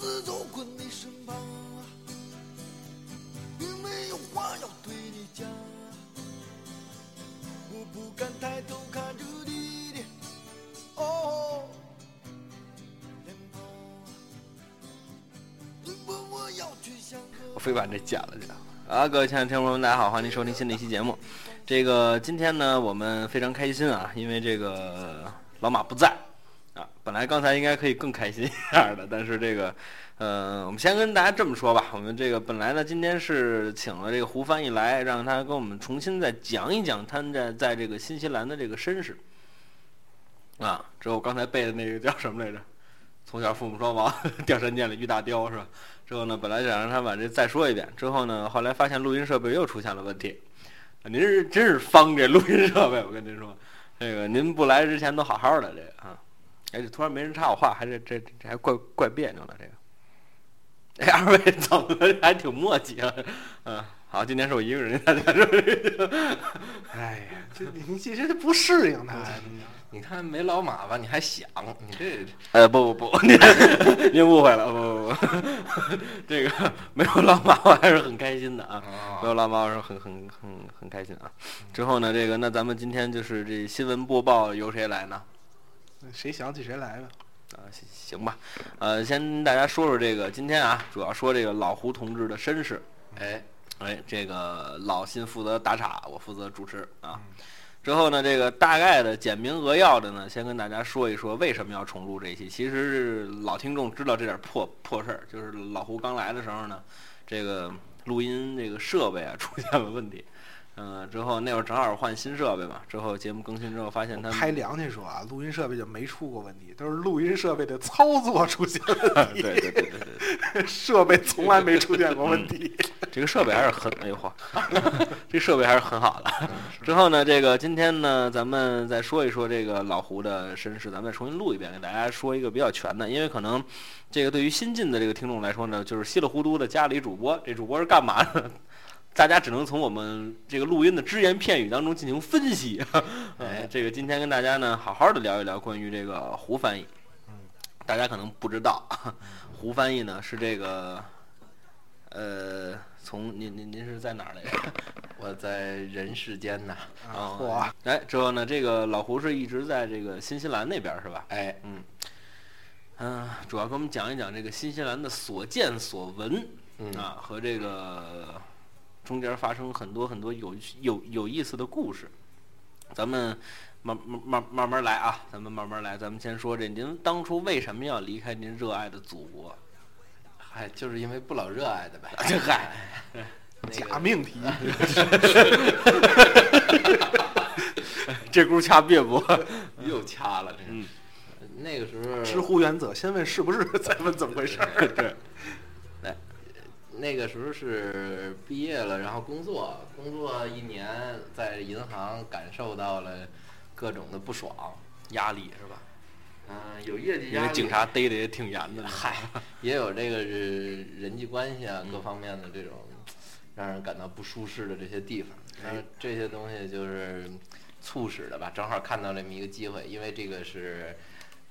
自走过你身旁没有话要对你讲。我不敢抬头看着你的哦我非把这剪了去啊各位亲爱的听众朋友们大家好欢迎收听新的一期节目这个今天呢我们非常开心啊因为这个老马不在来刚才应该可以更开心一点的，但是这个，呃，我们先跟大家这么说吧。我们这个本来呢，今天是请了这个胡翻译来，让他跟我们重新再讲一讲他在在这个新西兰的这个身世。啊，之后刚才背的那个叫什么来着？从小父母双亡，掉山涧里遇大雕是吧？之后呢，本来想让他把这再说一遍，之后呢，后来发现录音设备又出现了问题。您是真是方这录音设备，我跟您说，这个您不来之前都好好的这个啊，哎，这突然没人插我话，还是这这还怪怪别扭的这个。哎，二位怎么？还挺磨叽啊。嗯，好，今天是我一个人在这。哎呀，这你这这不适应他。你看没老马吧？你还想你这？呃，不不不，您您误会了，不不不，这个没有老马我还是很开心的啊，没有老马我是很很很很开心啊。之后呢，这个那咱们今天就是这新闻播报由谁来呢？谁想起谁来吧。啊，行行吧，呃，先跟大家说说这个今天啊，主要说这个老胡同志的身世。哎哎，这个老辛负责打岔，我负责主持啊。之后呢，这个大概的简明扼要的呢，先跟大家说一说为什么要重录这一期。其实老听众知道这点破破事儿，就是老胡刚来的时候呢，这个录音这个设备啊出现了问题。嗯，之后那会儿正好换新设备嘛，之后节目更新之后发现他拍良心说啊，录音设备就没出过问题，都是录音设备的操作出现问题。对对对对对，设备从来没出现过问题。这个设备还是很哎呦嚯，这设备还是很好的。之后呢，这个今天呢，咱们再说一说这个老胡的身世，咱们再重新录一遍，给大家说一个比较全的，因为可能这个对于新进的这个听众来说呢，就是稀里糊涂的家里主播，这主播是干嘛的？大家只能从我们这个录音的只言片语当中进行分析。哎，这个今天跟大家呢好好的聊一聊关于这个胡翻译。嗯，大家可能不知道，胡翻译呢是这个，呃，从您您您是在哪儿来着？我在人世间呐。啊，嚯！哎，之后呢，这个老胡是一直在这个新西兰那边是吧？哎，嗯，嗯，主要给我们讲一讲这个新西兰的所见所闻啊和这个。中间发生很多很多有有有意思的故事，咱们慢慢慢慢慢来啊，咱们慢慢来。咱们先说这，您当初为什么要离开您热爱的祖国？嗨，就是因为不老热爱的呗。这嗨，假命题。这轱掐别不，又掐了这。嗯，那个时候知乎原则，先问是不是，再问怎么回事。对。那个时候是毕业了，然后工作，工作一年，在银行感受到了各种的不爽、压力，是吧？嗯，有业绩压力。因为警察逮的也挺严的。嗨，也有这个是人际关系啊，各方面的这种让人感到不舒适的这些地方。然后这些东西就是促使的吧？正好看到这么一个机会，因为这个是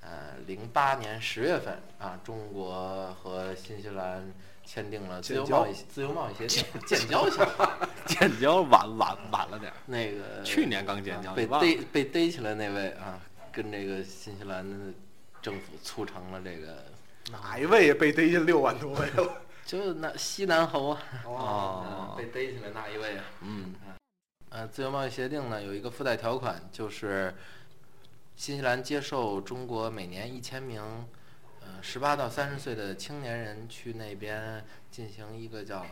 呃零八年十月份啊，中国和新西兰。签订了自由贸易自由贸易协定，建交去了，建交晚晚晚了点儿。那个去年刚建交，被逮被逮起来那位啊，跟这个新西兰的政府促成了这个。哪一位被逮进六万多位了？就那西南侯啊，哦，被逮起来那一位啊。嗯，呃，自由贸易协定呢有一个附带条款，就是新西兰接受中国每年一千名。呃十八到三十岁的青年人去那边进行一个叫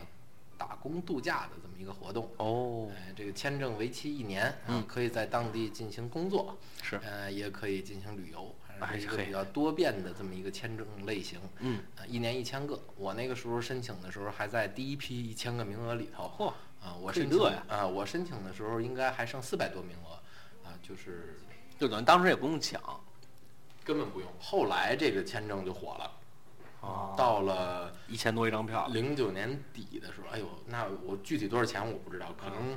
打工度假的这么一个活动哦，哎，这个签证为期一年，嗯，可以在当地进行工作，是，呃，也可以进行旅游，还是一个比较多变的这么一个签证类型，嗯，一年一千个，我那个时候申请的时候还在第一批一千个名额里头，嚯，啊，我申请啊，我申请的时候应该还剩四百多名额，啊，就是，就等于当时也不用抢。根本不用，后来这个签证就火了，啊，到了一千多一张票。零九年底的时候，哎呦，那我具体多少钱我不知道，可能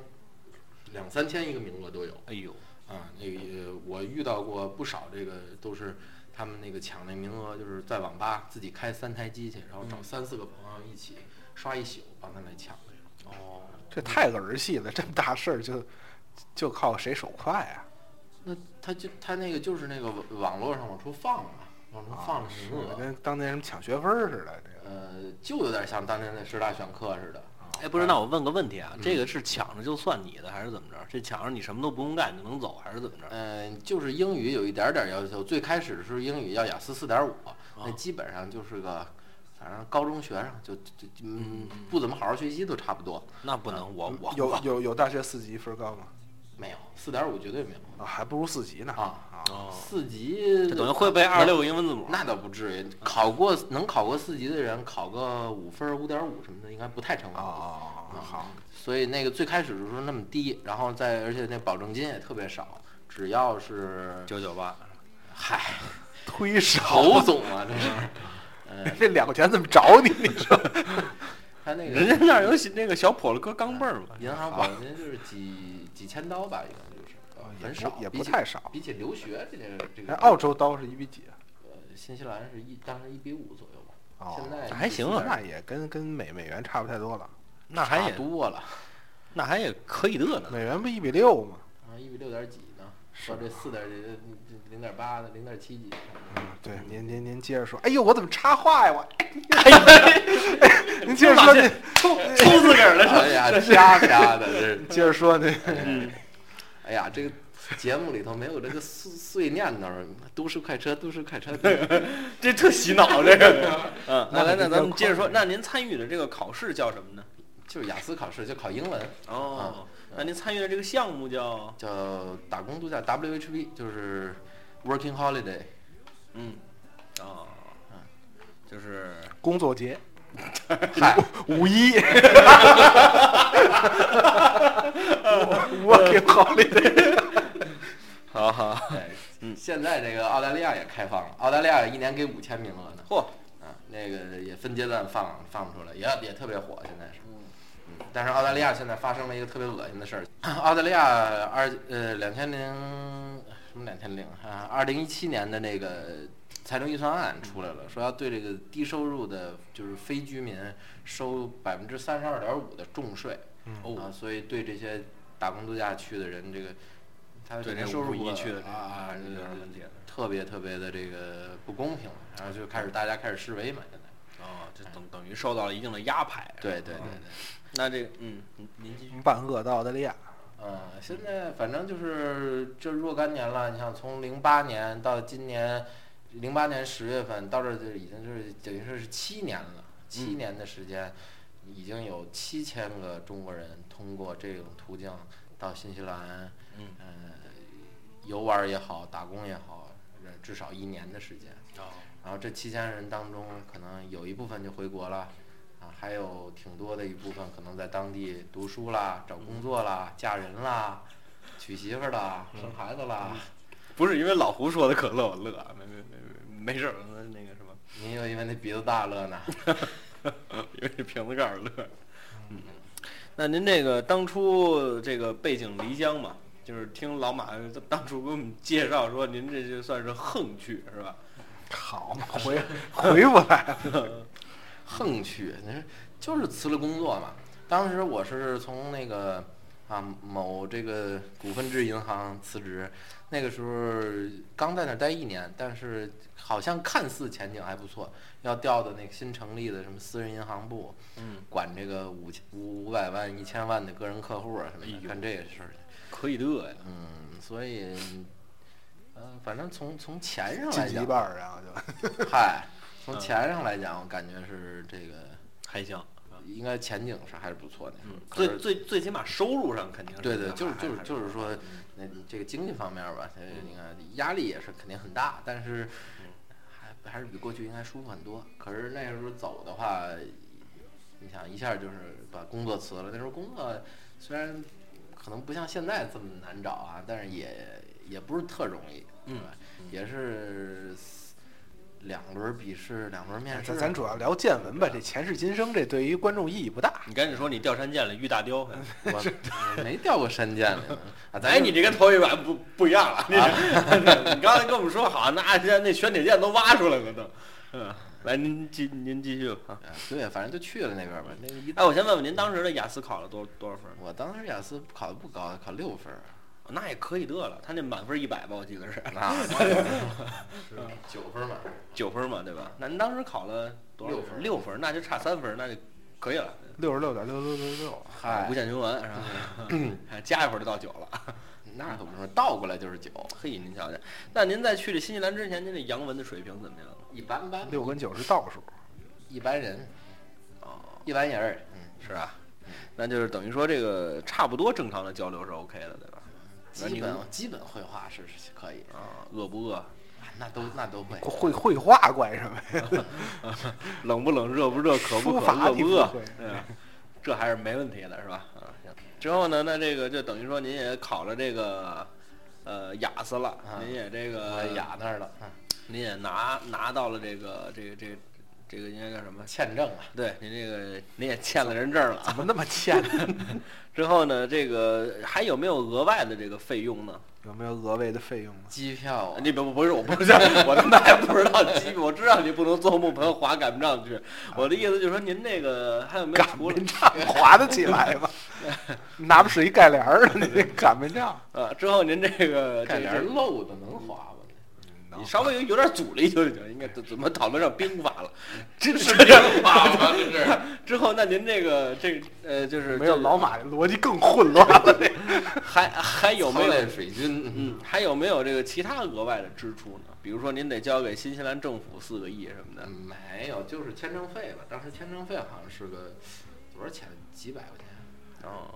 两三千一个名额都有。哎呦，啊，那个我遇到过不少，这个都是他们那个抢那名额，就是在网吧自己开三台机器，然后找三四个朋友一起刷一宿，帮他来抢这种。哦，这太儿戏了，这么大事儿就就靠谁手快啊？那他就他那个就是那个网络上往出放嘛，往出放的挺恶，跟当年什么抢学分儿似的。这个呃，就有点像当年的十大选课似的。哎，不是，那我问个问题啊，这个是抢着就算你的，还是怎么着？这抢着你什么都不用干就能走，还是怎么着？嗯，就是英语有一点点要求，最开始的时候英语要雅思四点五，那哦基本上就是个，反正高中学生就就就嗯不怎么好好学习都差不多。那不能，我我有有有大学四级分高吗？没有四点五绝对没有啊，还不如四级呢。啊，啊，哦，四级这等于会背二十六个英文字母。那倒不至于，考过能考过四级的人，考个五分五点五什么的，应该不太成问题。哦哦哦，好，所以那个最开始的时候那么低，然后再而且那保证金也特别少，只要是九九八，嗨 推手侯。总啊，这是，嗯，这两块钱怎么找你？你说 他那个人家那儿有小那个小破了搁钢镚儿嘛。银行保证金就是几几千刀吧，应该就是很少，也不太少比起留学这个这个哎，澳洲刀是一比几啊？呃新西兰是一当时一比五左右吧，哦现在还行啊那也跟跟美美元差不太多了。那还也多了那还也可以的呢。美元不一比六吗？啊，一比六点几呢，说这四点几零点八的零点七几，嗯，对，您您您接着说。哎呦，我怎么插话呀？我，哎呀，您接着说，您抽抽自个儿了是吧？哎呀，啪啪的这。接着说那嗯，哎呀，这个节目里头没有这个碎碎念头儿，都市快车，都市快车。这特洗脑这个。嗯，那来，那咱们接着说，那您参与的这个考试叫什么呢？就是雅思考试就考英文，哦，那您参与的这个项目叫叫打工度假 WHB，就是 Working Holiday。嗯，哦，就是工作节，嗨，五一，working holiday。好好，对，嗯现在这个澳大利亚也开放了，澳大利亚一年给五千名额呢。嚯，啊，那个也分阶段放放出来，也也特别火，现在是。嗯。但是澳大利亚现在发生了一个特别恶心的事儿，澳大利亚二呃两千零什么两千零啊，二零一七年的那个财政预算案出来了，说要对这个低收入的，就是非居民收百分之三十二点五的重税。哦啊，所以对这些打工度假去的人，这个他对这肯定收入不五一去的这啊，有这个点问题了。特别特别的这个不公平，然后就开始大家开始示威嘛，现在。哦，这等等于受到了一定的压迫。对对对对。那这个，嗯，您您继续。万恶的澳大利亚，嗯，现在反正就是这若干年了，你像从零八年到今年，零八年十月份到这儿就已经就是等于说是七年了，七嗯。年的时间，已经有七千个中国人通过这种途径到新西兰，嗯。呃，游玩也好，打工也好，呃至少一年的时间。哦，然后这七千人当中，可能有一部分就回国了，啊，还有挺多的一部分可能在当地读书啦、找工作啦、嫁人啦、娶媳妇儿啦、生孩子啦。不是因为老胡说的可乐我乐，没没没没事儿，那那个什么，您又因为那鼻子大乐呢？因为这瓶子盖儿乐。嗯，那您这个当初这个背井离乡嘛，就是听老马当初给我们介绍说，您这就算是横去是吧？好嘛，回 回不来了。横去，就是辞了工作嘛。当时我是从那个啊某这个股份制银行辞职，那个时候刚在那儿待一年，但是好像看似前景还不错，要调到那个新成立的什么私人银行部，嗯，管这个五千五五百万、一千万的个人客户啊什么的，干这个事儿。可以的呀。嗯，所以，嗯，反正从从钱上晋级一来讲，半儿然后就嗨，从嗯钱上来讲，我感觉是这个。还行，应该前景是还是不错的。嗯，最最最起码收入上肯定是对对，就是就是就是说，那这个经济方面吧，它你看压力也是肯定很大，但是还还是比过去应该舒服很多。可是那时候走的话，你想一下就是把工作辞了，那时候工作虽然可能不像现在这么难找啊，但是也也不是特容易，嗯？也是两轮笔试，两轮面试。咱咱主要聊见闻吧，这前世今生这对于观众意义不大。你赶紧说你掉山涧了，遇大雕。我我没掉过山涧里呢 啊！咱哎，你这跟头一晚不不一样了。你你刚才跟我们说好，那那那玄铁剑都挖出来了都。嗯，来您继您继续对，反正就去了那边吧。那个一，哎，我先问问您当时的雅思考了多多少分？我当时雅思考的不高，考六分儿。那也可以得了，他那满分一百吧，我记得是。那九分满分。九分嘛，对吧？那您当时考了多少六分六分，那就差三分，那就可以了。六十六点六六六六，嗨无，限循环是吧？还加一分就到九了。那可不是，倒过来就是九，嘿，您瞧瞧，那您在去这新西兰之前，您这洋文的水平怎么样？一般般，六跟九是倒数。一般人，哦，一般人儿，嗯，是吧？那就是等于说这个差不多正常的交流是 OK 的，对吧？那基本基本绘画是是可以的，啊，饿不饿？啊那都那都会。会绘画怪什么呀？冷不冷？热不热？渴不书渴？饿不饿？这还是没问题的，是吧？啊，行。之后呢，那这个就等于说您也考了这个呃雅思了，啊您也这个雅那儿了，嗯您也拿拿到了这个这个这个这个应该叫什么？欠证啊，对，您这个您也欠了人证了啊。怎么那么欠呢？之后呢，这个还有没有额外的这个费用呢？有没有额外的费用呢？机票啊你不不是，我不是，我他妈还不知道机，我知道你不能坐木盆滑赶不上去。我的意思就是说，您那个还有没有擀除了面杖 划得起来吗？拿不是一盖帘儿的，你这擀面杖。啊？之后您这个盖帘儿漏的能滑吗？你稍微有有点阻力就行，应该怎怎么讨论上兵法了？这是兵法吗？这是。之后那您这个这呃就是没有老马的逻辑更混乱了。这还还有没有水军？嗯还有没有这个其他额外的支出呢？比如说您得交给新西兰政府四个亿什么的。没有，就是签证费吧。当时签证费好像是个多少钱？几百块钱哦，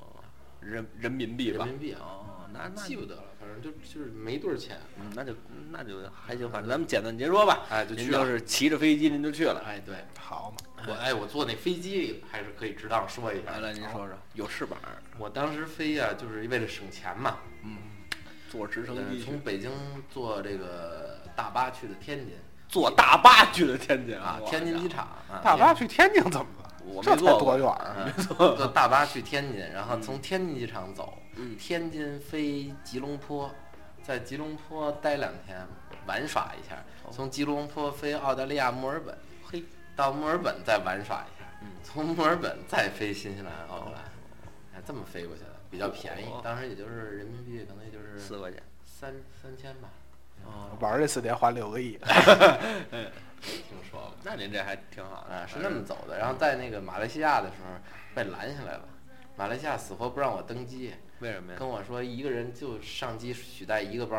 人人民币吧？人民币啊哦，那那记不得了，反正就就是没多少钱。嗯，那就那就还行，反正咱们简单结说吧。哎，就去了。您就是骑着飞机您就去了。哎，对，好嘛，我哎，我坐那飞机还是可以值当说一下来。来，您说说，有翅膀，我当时飞呀、就是为了省钱嘛。嗯，坐直升呃机从，北京坐这个大巴去的天津坐大巴去的天津啊，天津机场啊，大巴去天津怎么了？我没坐过。多远儿？啊，坐大巴去天津，然后从天津机场走，嗯。天津飞吉隆坡，在吉隆坡待两天，玩耍一下，从吉隆坡飞澳大利亚墨尔本，嘿，到墨尔本再玩耍一下，嗯。从墨尔本再飞新西兰、奥克兰，哎，这么飞过去的，比较便宜哦，当时也就是人民币可能也就是四块钱。三三千吧，哦，玩儿这四天花六个亿，听说过。那您这还挺好的。啊，是那么走的。然后在那个马来西亚的时候被拦下来了，马来西亚死活不让我登机，为什么呀？跟我说一个人就上机取带一个包，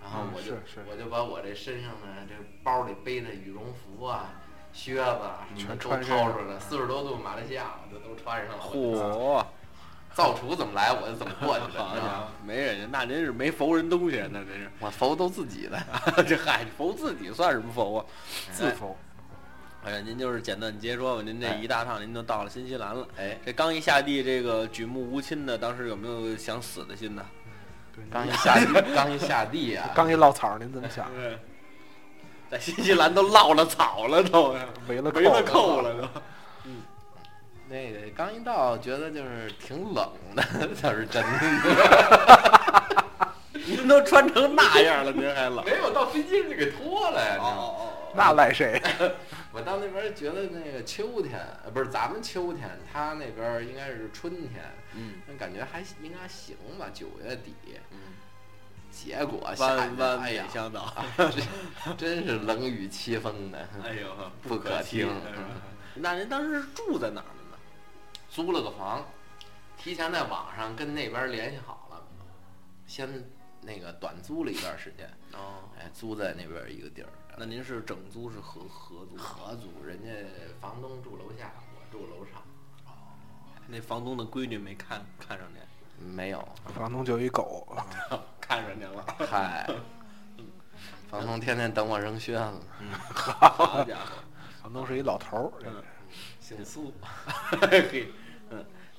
然后嗯我就是是我就把我这身上的这包里背的羽绒服啊、靴子啊什么全都掏出来。四十多度马来西亚，我就都穿上了。嚯，造厨怎么来我就怎么过去的，好你知道吗家伙，没人家，那您是没服人东西，那真是。我服都自己的。这嗨，服自己算什么服啊？自服。哎呀，您就是简单结说吧，您这哎一大趟您都到了新西兰了。哎，这刚一下地，这个举目无亲的，当时有没有想死的心呢？刚一下地，刚一下地啊，刚一落草，您怎么想？对，在新西兰都落了草了，都 围了围了扣扣了都。嗯那个刚一到，觉得就是挺冷的，倒是真的。您都穿成那样了，您还冷？没有到飞机上就给脱了呀！你知道吗哦那赖谁？我到那边觉得那个秋天，呃，不是咱们秋天，他那边应该是春天，嗯那感觉还应该行吧，九月底。嗯，结果下雨，弯弯哎呀，真是冷雨凄风的，哎呦，不可听。那您当时是住在哪儿呢？租了个房，提前在网上跟那边联系好了，先那个短租了一段时间，哦，哎，租在那边一个地儿。那您是整租是合合租？合租，人家房东住楼下，我住楼上。那房东的闺女没看看上您？没有，房东就一狗，看上您了。嗨，房东天天等我扔靴子，嗯，好家伙，房东是一老头儿。嗯姓苏。嘿，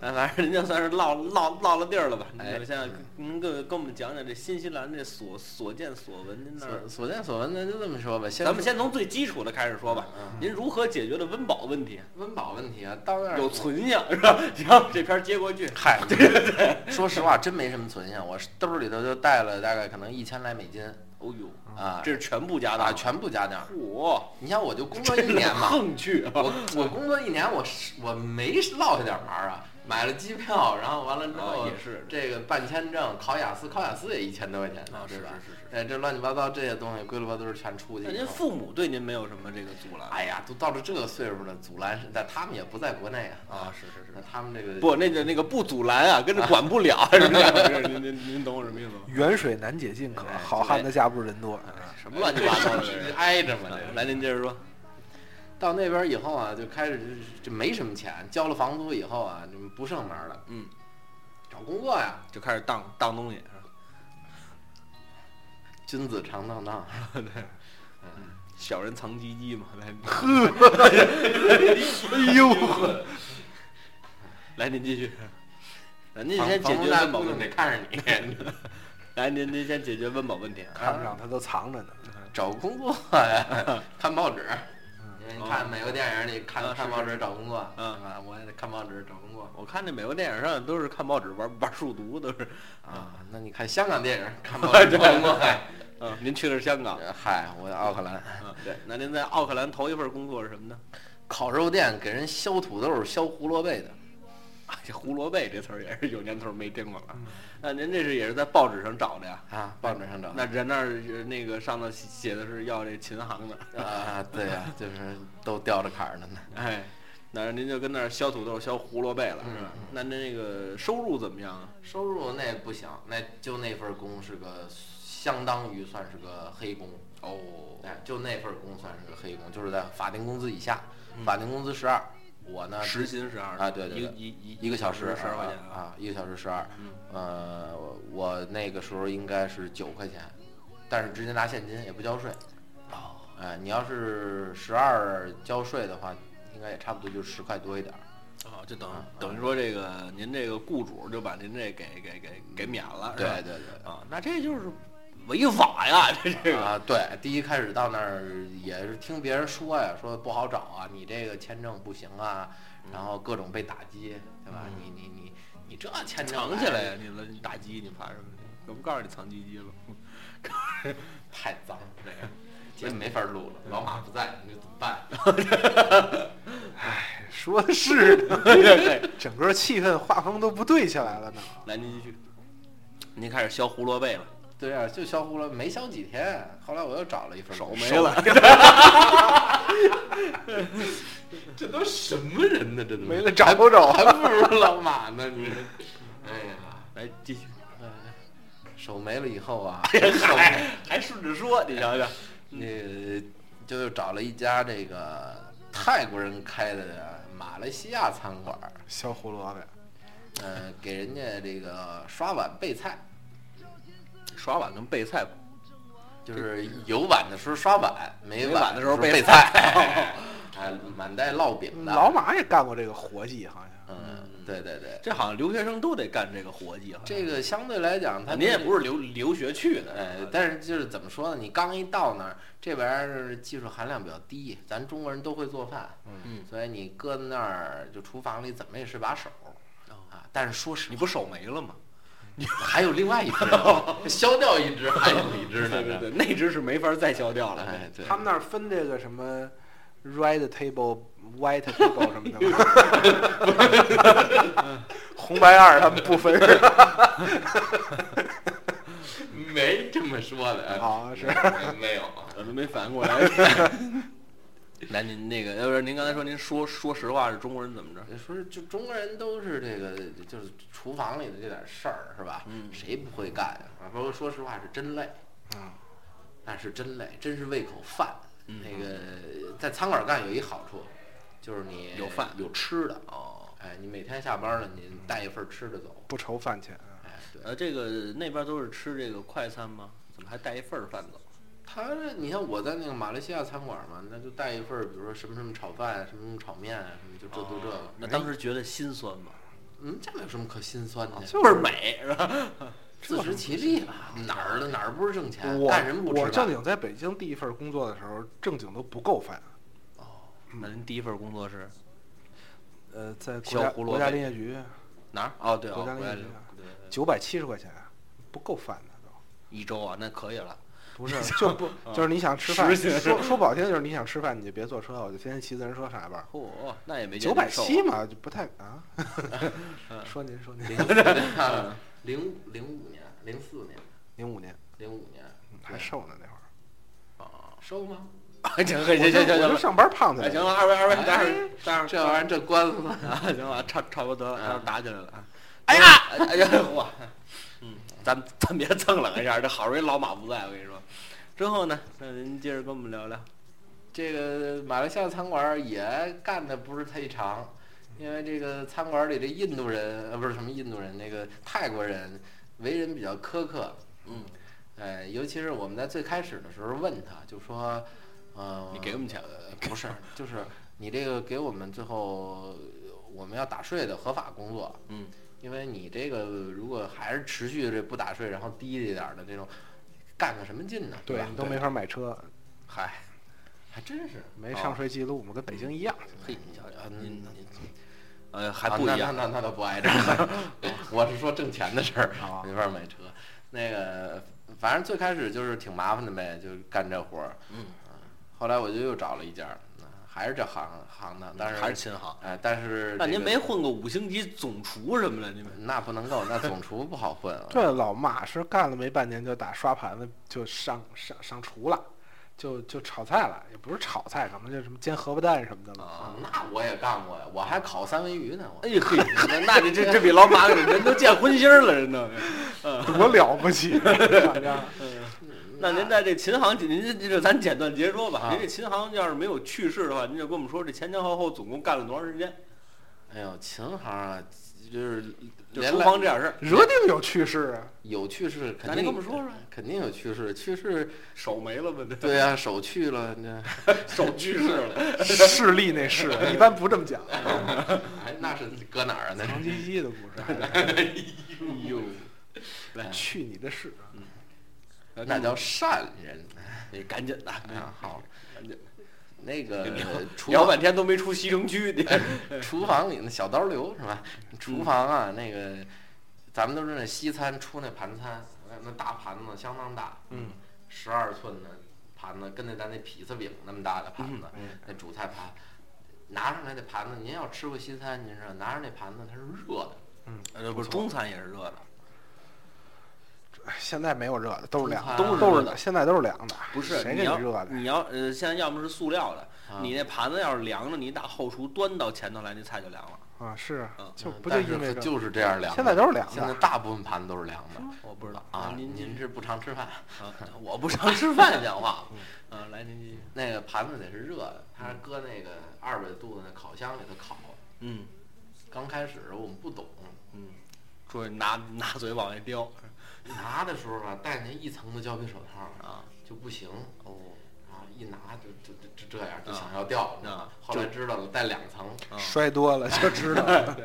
嗯，那反正人家算是落落落了地儿了吧？哎您现在您跟跟我们讲讲这新西兰这所所见所闻，您那儿所所见所闻咱就这么说吧，先咱们先从最基础的开始说吧。嗯您如何解决的温饱问题？温饱问题啊，到那儿有存性是吧？行，这篇接过去。嗨，对说实话，真没什么存性，我兜里头就带了大概可能一千来美金哦呦，啊，这是全部加的啊全部加点儿。嚯，你像我就工作一年嘛，横去啊！我我工作一年，我是我没落下点儿玩儿啊，买了机票，然后完了之后啊也是这个办签证、考雅思，考雅思也一千多块钱呢啊，对吧？是是是哎，这乱七八糟这些东西归了吧都是全出去那。您父母对您没有什么这个阻拦？哎呀，都到了这个岁数了，阻拦是，但他们也不在国内啊。啊，是是那是，他们这个不，那个那个不阻拦啊，跟着管不了，是不是？您您您懂我什么意思吗？远水难解近渴哎，好汉的架不住人多。什么乱七八糟的？挨着嘛，来，您接着说。到那边以后啊，就开始就就没什么钱，交了房租以后啊，就不剩门了。嗯，找工作呀，就开始当当东西，君子常当当。小人藏鸡鸡嘛。来，哎呦呵，来您继续。来，您先解决温饱得问题。看着你，来，您您先解决温饱问题。看不上他都藏着呢。找工作呀，看报纸。你哦看美国电影里看看报纸找工作，嗯？我也得看报纸找工作我看那美国电影上都是看报纸玩玩数独，都是。啊。那你看香港电影看报 纸找工作，嗨，嗯，您去的是香港。嗨，我在奥克兰嗯，对。那您在奥克兰头一份工作是什么呢？烤肉店给人削土豆、削胡萝卜的。啊，这胡萝卜这词儿也是有年头没听过了。嗯那您这是也是在报纸上找的呀？啊，报纸上找的。那人那儿呃那个上头写的是要这琴行的，啊，对呀、就是都吊着坎儿的呢。哎，那您就跟那儿削土豆、削胡萝卜了，是吧嗯？那那那个收入怎么样啊？收入那不行，那就那份工是个相当于算是个黑工。哦，哎，就那份工算是个黑工，就是在法定工资以下，法定工资十二，我呢时薪是二啊对对对一一一一个小时十二块钱啊，啊，一个小时十二。嗯呃，我我那个时候应该是九块钱，但是直接拿现金，也不交税。哦，哎，你要是十二交税的话，应该也差不多就十块多一点儿。哦，就等啊等于说这个您这个雇主就把您这给给给给免了，对对对。啊，那这就是违法呀，这这个啊，对，第一开始到那儿也是听别人说呀，说不好找啊，你这个签证不行啊，然后各种被打击，对吧？你你你你这签证藏起来呀，你了你打击，你怕什么？我不告诉你藏鸡鸡了。太脏了，这个今天没法录了，老马不在，你这怎么办？哎说的是呢，整个气氛画风都不对起来了呢。来，您继续。您开始削胡萝卜了，对呀、就削胡萝卜，没削几天，后来我又找了一份工手没了。这都什么人呢？这都没了找不着还不如老马呢，你。哎呀，来继续。哎手没了以后啊，还还顺着说，你瞧瞧。那个就又找了一家这个泰国人开的马来西亚餐馆儿，削胡萝卜，呃，给人家这个刷碗备菜，刷碗跟备菜，就是有碗的时候刷碗，没没碗的时候备备菜，哎，满带烙饼的。老马也干过这个活计，好像。嗯，对对对，这好像留学生都得干这个活计，好像。这个相对来讲，他啊您也不是留留学去的，哎，但是就是怎么说呢？你刚一到那儿，这玩意儿技术含量比较低，咱中国人都会做饭，嗯，所以你搁在那儿就厨房里怎么也是把手。但是说实话，你不手没了吗？还有另外一只呢，削掉一只，还有一只呢。对对对，那只是没法再消掉了。哎，对，他们那儿分这个什么 red table、white table 什么的吗？红白二他们不分？没这么说的，啊是没没有。我都没反应过来。来，您那个，要不是您刚才说您说说实话是中国人怎么着？说是就中国人都是这个，就是厨房里的这点事儿是吧？嗯谁不会干啊？说说实话是真累，啊，那是真累，真是为口饭。嗯那个在餐馆干有一好处，就是你有饭有吃的。哦，哎，你每天下班了，你带一份吃的走。不愁饭钱。哎，对，呃，这个那边都是吃这个快餐吗？怎么还带一份饭走？他这你像我在那个马来西亚餐馆嘛，那就带一份儿，比如说什么什么炒饭，什么什么炒面，什么就这都这个。哦那当时觉得心酸吗？嗯，这没有什么可心酸的，倍儿美是吧？自食其力吧。哪儿的哪儿不是挣钱？我干什么不吃我正？经在北京第一份工作的时候，正经都不够饭。哦那您第一份工作是呃，在国家国家林业局哪儿？哦，对哦，国家林业局九百七十块钱，不够饭的都。一周啊，那可以了。不是就 不就是你想吃饭，说说不好听就是你想吃饭你就别坐车，我就天天骑自行车上下班。嚯，那也没九百七七嘛，就不太啊。说您说您，零零零五年、零四年、零五年零五年嗯还瘦呢那会儿，收吗？行行行行行行，我就上班胖起来了。哎行了，二位二位，待会儿待会儿这玩意儿这官司，啊，行了，差差不多得了，待会儿嗯打起来了啊！哎呀，哎呀，嚯，嗯，咱咱别蹭冷一下，这好容易老马不在，我跟你说。之后呢，那您接着跟我们聊聊。这个马来西亚餐馆也干的不是太长，因为这个餐馆里这印度人呃不是什么印度人，那个泰国人为人比较苛刻，嗯，呃，尤其是我们在最开始的时候问他，就说，呃，你给我们钱呃不是，就是你这个给我们最后我们要打税的合法工作，嗯，因为你这个如果还是持续这不打税，然后低一点的这种，干个什么劲呢？吧对你都没法买车，嗨，还真是。没上税记录嘛，跟北京一样。嘿，你瞧瞧，嗯您呃还啊不一样，那那那那倒不挨着。我是说挣钱的事儿，啊没法买车。那个，反正最开始就是挺麻烦的呗，就干这活儿。嗯后来我就又找了一家还是这行行的，但是还是琴行。哎，但是那您没混个五星级总厨什么的？你们那不能够，那总厨不好混。这，老马是干了没半年就打刷盘子就上上上厨了，就就炒菜了，也不是炒菜，可能就什么煎荷包蛋什么的了。啊，那我也干过呀，我还烤三文鱼呢。我哎嘿，那那你这这比老马人都见荤腥了，人都。多了不起！那您在这琴行，您这这咱简短截说吧。啊您这琴行要是没有去世的话，您就跟我们说这前前后后总共干了多长时间？哎呦，琴行啊，就是就厨房这点事儿，惹定有趣事啊！有去世，肯那定您跟我们说说，肯定有去世，去世手没了吧？对呀、手去了，那 手去世了。势力那势，一般不这么讲。哎，那是搁哪儿啊？那长是鸡鸡的故事，哎呦，来，去你的势！那叫善人。你赶紧的，好，赶紧。那个 厨聊半天都没出西城区，你。厨房里那小刀流是吧？嗯。厨房啊，那个咱们都是那西餐出那盘餐，那那大盘子相当大，嗯，十二寸的盘子，跟那咱那披萨饼那么大的盘子，嗯那主菜盘。拿上来那盘子，您要吃过西餐，您知道，拿上那盘子它是热的，呃不是中餐也是热的，现在没有热的，都是凉的，都是都是的现在都是凉的。不是谁你要给热的？你要呃现在要么是塑料的，啊你那盘子要是凉的，你打后厨端到前头来，那菜就凉了。啊，是嗯就嗯不就因为是就是这样凉的。现在都是凉现在。大部分盘子都是凉的我不知道啊。您您是不常吃饭，啊，我不常吃饭讲话。嗯，来您继续。那个盘子得是热的，它是搁那个二百度的那烤箱里头烤。嗯刚开始我们不懂，嗯，注意拿拿嘴往外叼拿的时候吧，戴那一层的胶皮手套啊。就不行哦，啊，一拿就就就就这样，就想要掉，你知道吗啊？后来知道了，戴两层。啊摔多了就知道了。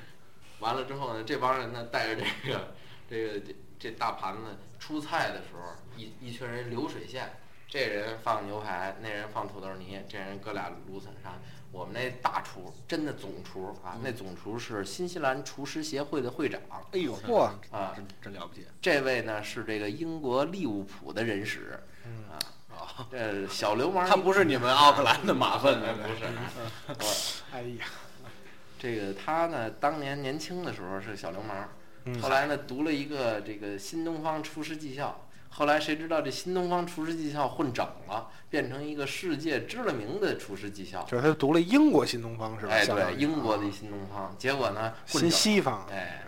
完了之后呢，这帮人呢带着这个这个这这大盘子出菜的时候，一一群人流水线，这人放牛排，那人放土豆泥，这人搁俩芦笋上。我们那大厨真的总厨啊，那总厨是新西兰厨师协会的会长哎呦，嚯啊，真真了不起。这位呢是这个英国利物浦的人使嗯啊，啊，这小流氓 他不是你们奥克兰的马粪的，不是。我哎呀，这个他呢，当年年轻的时候是小流氓，嗯后来呢读了一个这个新东方厨师技校，后来谁知道这新东方厨师技校混整了，变成一个世界知了名的厨师技校。就是他读了英国新东方是吧？哎，对，英国的啊新东方，结果呢，混新整西方，哎，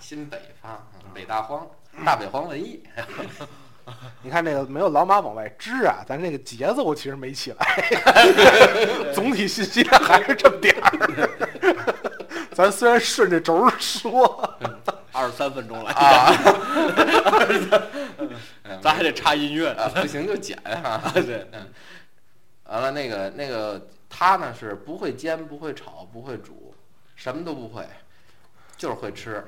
新北方，北大荒，大北荒文艺 你看这个没有老马往外支啊，咱这个节奏其实没起来，总体信息量还是这么点儿。咱虽然顺着轴儿说，二十三分钟了，啊，咱还得插音乐啊，呢。不行就剪啊。对，嗯，完了那个那个他呢是不会煎，不会炒，不会煮，什么都不会，就是会吃。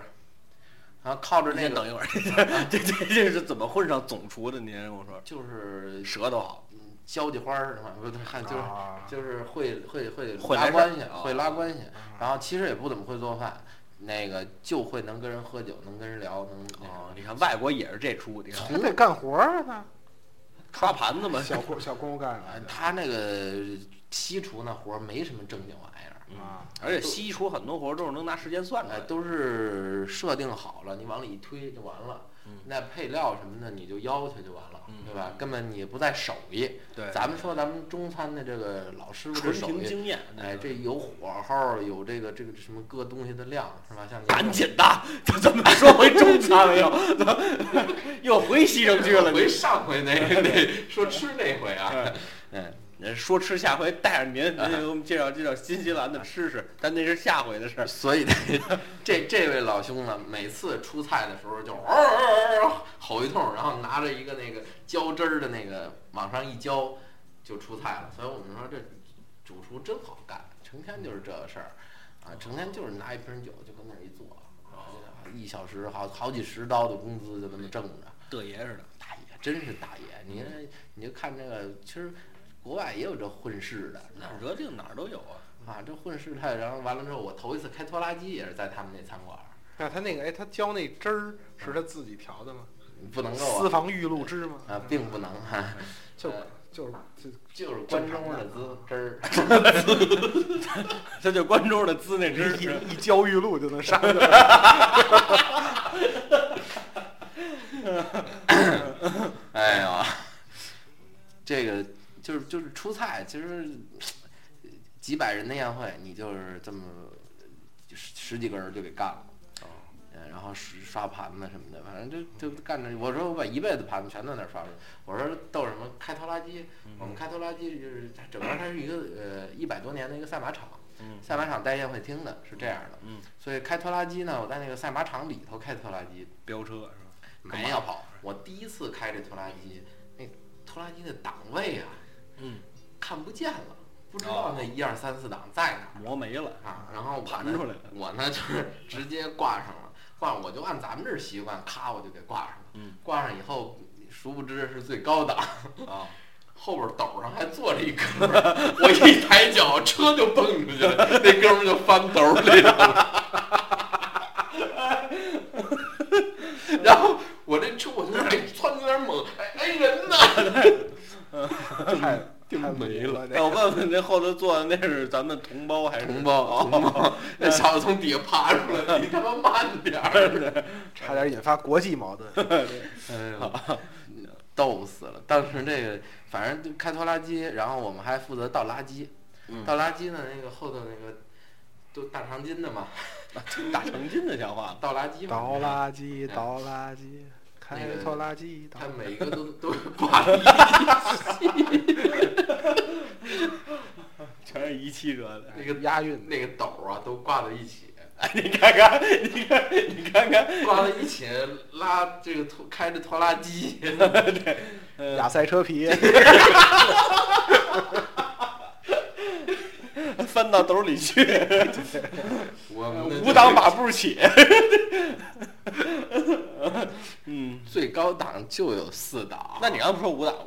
然后靠着那个先等一会儿，这这这是怎么混上总厨的？您跟我说，就是舌头好，嗯交际花儿是吧？不对，还 就是啊就是会会会拉关系，啊会拉关系。然后其实也不怎么会做饭，那个就会能跟人喝酒，能跟人聊，能那哦，你看外国也是这出，你看还得干活儿呢，刷盘子嘛，小工小公务干哎啊他那个西厨那活儿没什么正经玩意儿，啊，而且西厨很多活儿都是能拿时间算出来。都是设定好了，你往里一推就完了。嗯那配料什么的你就要求就完了，嗯对吧？根本你不在手艺。对，咱们说咱们中餐的这个老师傅这纯手艺，经验。哎，这有火候，有这个这个什么搁东西的量，是吧？像你赶紧的，这怎么说回中餐了又？又回西城去了？回上回那 那说吃那回啊，说吃下回带着您，您给我们介绍介绍新西兰的吃食，但那是下回的事儿。所以这 这这位老兄呢，每次出菜的时候就嗷嗷嗷吼一通，然后拿着一个那个浇汁儿的那个往上一浇，就出菜了。所以我们说这主厨真好干，成天就是这个事儿，啊，成天就是拿一瓶酒就跟那儿一坐，啊一小时好好几十刀的工资就那么挣着。嘚爷似的，大爷真是大爷，你看你就看这个，其实国外也有这混世的，哪儿得病哪儿都有啊。啊，这混世太，然后完了之后，我头一次开拖拉机也是在他们那餐馆儿，那他那个哎，他浇那汁儿是他自己调的吗？不能够啊，私房玉露汁吗？啊，并不能哈、就呃就是就就是关中的滋汁儿，这就关中的滋那汁一儿。一浇玉露就能上去了。哎呀，这个就是就是出菜，其实几百人的宴会，你就是这么十十几个人就给干了。哦嗯，然后刷刷盘子什么的，反正就就干着。我说我把一辈子盘子全在那儿刷着。我说逗什么开拖拉机？我们开拖拉机就是它整个它是一个呃一百多年的一个赛马场，嗯赛马场带宴会厅的是这样的。嗯，所以开拖拉机呢，我在那个赛马场里头开拖拉机，飙车是吧？干没有跑？我第一次开这拖拉机，那拖拉机的档位啊，嗯，看不见了，不知道哦那一二三四档在哪磨没了，啊。然后盘出来了。我呢就是直接挂上了，挂我就按咱们这儿习惯，咔我就给挂上了。嗯，挂上以后，殊不知是最高档，啊，后边斗上还坐着一哥们儿，我一抬脚车就蹦出去了，那哥们儿就翻斗里了。然后我这车我就哎窜有点猛，哎哎人呢？太 就太没了 我问问，那后头坐的那是咱们同胞还是同胞，同胞，那小子从底下爬出来，你他妈慢点儿！差点引发国际矛盾。哎呀，逗死了！当时这个反正就开拖拉机，然后我们还负责倒垃圾。嗯倒垃圾呢，那个后头那个都大长今的嘛，大长今的讲话？倒垃圾嘛。倒垃圾，倒垃圾，开那个拖拉机，他每个都都挂了一全是仪器惹的。那个押韵。那个斗啊，都挂在一起，哎，你看看，你看，你看看，挂在一起拉这个拖开着拖拉机 亚赛车皮，翻到兜里去，五档把步起。嗯，最高档就有四档，那你刚不说五档吗？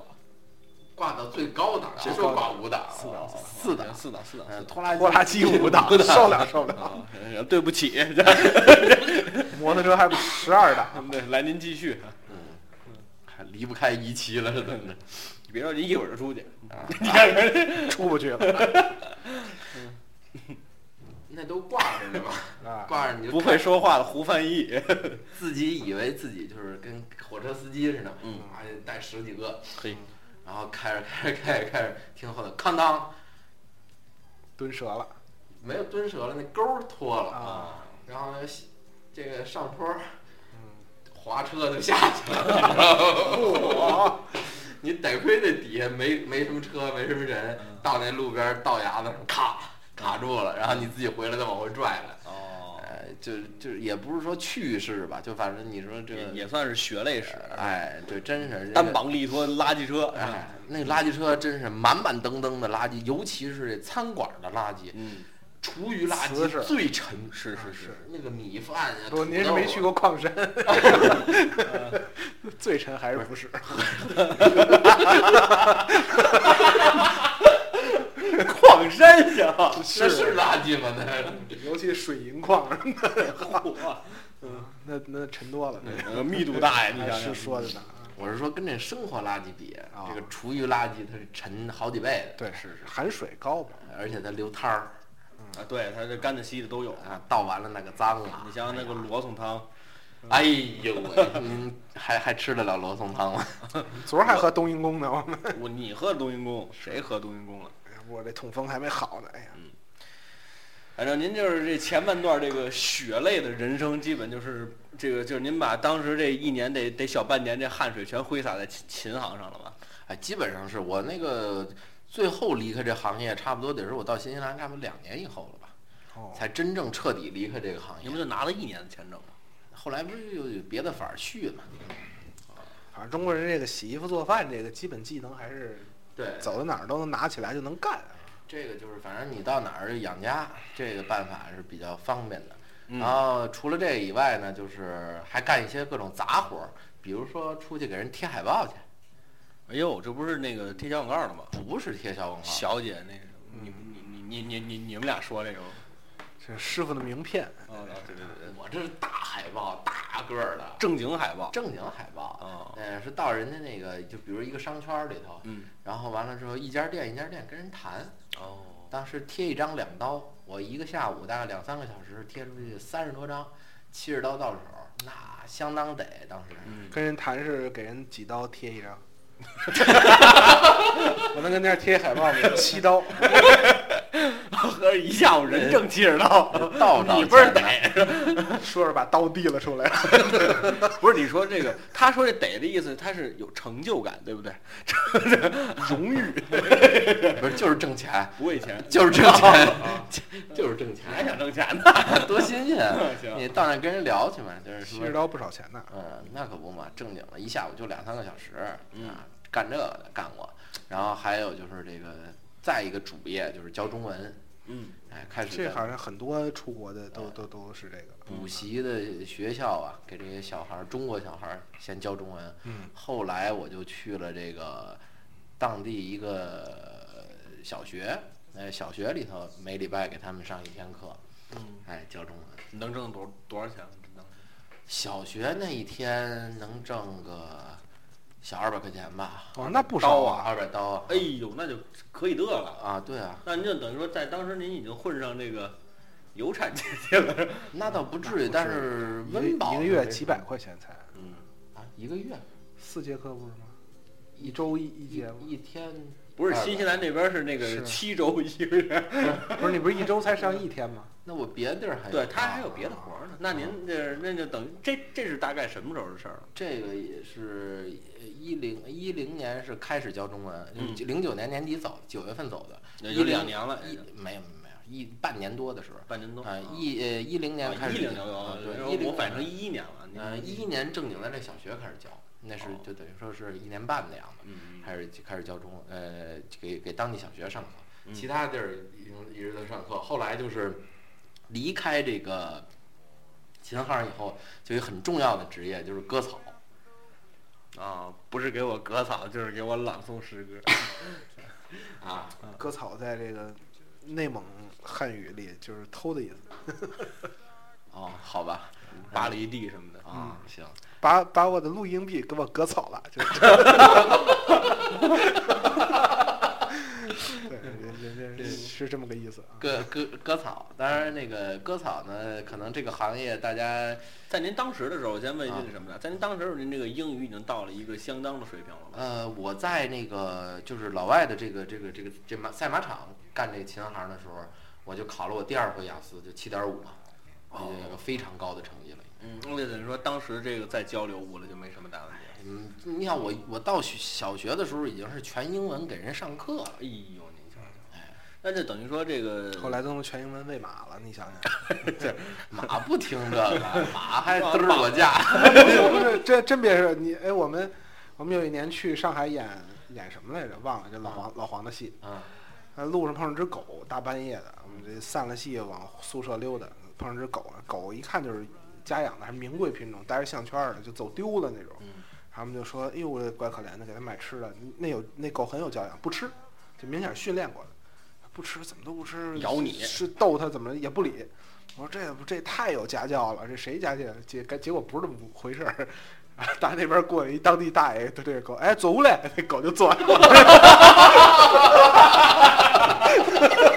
挂到最高档，谁说挂五档？四档，四档，四档，四档，嗯，拖拉拖拉机五档，受不了受不了。啊，对不起，摩托车还十二档，对，来您继续。还离不开一期了，是怎么着？你别着急，一会儿就出去。啊，你看看，出不去了那都挂着呢嘛，啊！挂着你就不会说话的胡翻译。自己以为自己就是跟火车司机似的，嗯啊，带十几个，嘿，然后开着开着开着开着，听后头哐当，蹲折了没有蹲折了，那钩儿脱了，啊！然后这个上坡儿嗯，滑车就下去了？我你得亏那底下没没什么车，没什么人，到那路边儿道牙子上咔卡住了，然后你自己回来再往回拽来。哦，哎，就就也不是说趣事吧，就反正你说这个，也也算是血泪史。哎，对，真是单个膀力拖垃圾车。哎，那垃圾车真是满满登登的垃圾，尤其是这餐馆的垃圾，嗯，厨余垃圾最沉。是是是是。那个米饭呀，不，您是没去过矿山，最沉还是不是？矿山下，那是垃圾吗？那 尤其水银矿什么的，嚯，嗯，那那沉多了，这呃密度大呀，你还想想是说的呢。我是说跟这生活垃圾比，啊这个厨余垃圾它是沉好几倍的，对，是是含水高嘛。而且它流汤儿啊，对，它这干的稀的都有。啊，倒完了那个脏啊！你想想那个罗宋汤，哎呦喂，您还还吃得了罗宋汤吗？昨儿还喝冬阴功呢，我们我你喝冬阴功，谁喝冬阴功了？我这痛风还没好呢，哎呀，嗯反正您就是这前半段这个血泪的人生，基本就是这个，就是您把当时这一年得得小半年这汗水全挥洒在琴琴行上了吧？哎，基本上是我那个最后离开这行业，差不多得是我到新西兰差不多两年以后了吧，哦，才真正彻底离开这个行业你不。就拿了一年的签证吗？后来不是又有别的法儿续嘛？反正中国人这个洗衣服做饭这个基本技能还是对走到哪儿都能拿起来就能干。啊这个就是反正你到哪儿养家，这个办法是比较方便的。嗯然后除了这个以外呢，就是还干一些各种杂活儿，比如说出去给人贴海报去，哎呦，这不是那个贴小广告的吗？不是贴小广告，小姐那个，你你你你你你你们俩说这个吗？这师傅的名片，哦，对对对，我这是大海报，大个儿的正经海报。正经海报。哦，呃，是到人家那个，就比如一个商圈里头，嗯，然后完了之后，一家店一家店跟人谈，哦，当时贴一张两刀，我一个下午大概两三个小时贴出去三十多张，七十刀到手，那相当得当时。嗯，跟人谈是给人几刀贴一张。我能跟那儿贴海报吗？七刀，喝一下午人挣七十刀，你倍儿钱得。说着把刀递了出来。不是你说这个，他说这得的意思，他是有成就感，对不对？荣誉，不是就是挣钱，不为钱，就是挣钱，就是挣钱还，想挣钱呢？多新鲜！你到那跟人聊去嘛，就是说七十，刀不少钱呢。嗯，那可不嘛，正经的，一下午就两三个小时，嗯啊，干这个的干过，然后还有就是这个，再一个主业就是教中文，嗯，哎，开始这好像很多出国的都都都是这个。补习的学校啊，给这些小孩儿，中国小孩儿先教中文。嗯，后来我就去了这个当地一个小学，哎，小学里头每礼拜给他们上一天课，嗯，哎，教中文。能挣多多少钱？能小学那一天能挣个小二百块钱吧，哦，那不少啊。二百刀啊。哎呦，那就可以得了。啊，对啊，那您就等于说，在当时您已经混上这个有产阶级了。那倒不至于，但是一个温饱一个月几百块钱才，嗯，啊，一个月四节课不是吗？一周一一节吗？一天不是新西兰那边是那个七周一个月，不是你不是一周才上一天吗？那我别的地儿还有对他还有别的活儿呢。那您这那就等于这这是大概什么时候的事儿了？这个也是一零一零年是开始教中文，嗯零九年年底走，九月份走的，也有两年了，一没有没有一半年多的时候，半年多啊一呃一零年开始，一零年对，一零我反正一一年了。呃一一年正经在这小学开始教，那是哦就等于说是一年半的样子，嗯开始开始教中文，呃给给当地小学上课，嗯其他地儿已经一直在上课，后来就是离开这个琴行以后，就有很重要的职业就是割草。啊，不是给我割草，就是给我朗诵诗歌。啊，割草在这个内蒙汉语里就是偷的意思，哦，好吧，扒了一地什么的。啊，行，把把我的录音笔给我割草了，就 是。对，人人人是这么个意思啊。割割割草，当然那个割草呢，可能这个行业大家在您当时的时候，我先问一句什么呢，在您当时的时候，您这个英语已经到了一个相当的水平了吧？呃，我在那个就是老外的这个这个这个这马赛马场干这个琴行的时候，我就考了我第二回雅思，就七点五嘛，哦这个非常高的成绩了。嗯，那等于说当时这个再交流舞了就没什么大问题。嗯，你想我我到学小学的时候已经是全英文给人上课了，哎呦，您瞧瞧，那就等于说这个后来都能全英文喂马了，你想想。这马不听这个，马还嘚儿我架。不是，这真别说你哎，我们我们有一年去上海演演什么来着？忘了，这老黄老黄的戏。嗯呃，路上碰上只狗，大半夜的，我们这散了戏往宿舍溜达，碰上只狗，狗一看就是家养的，还是名贵品种，带着项圈的，就走丢了那种。嗯他们就说：“哎呦，这怪可怜的，给它买吃的。那有那狗很有教养，不吃，就明显训练过的，不吃怎么都不吃，咬你是逗它怎么也不理。我说这不这太有家教了，这谁家教？结结果不是这么回事儿。啊，打那边过来一当地大爷，对这个狗，哎，走嘞，那狗就钻了。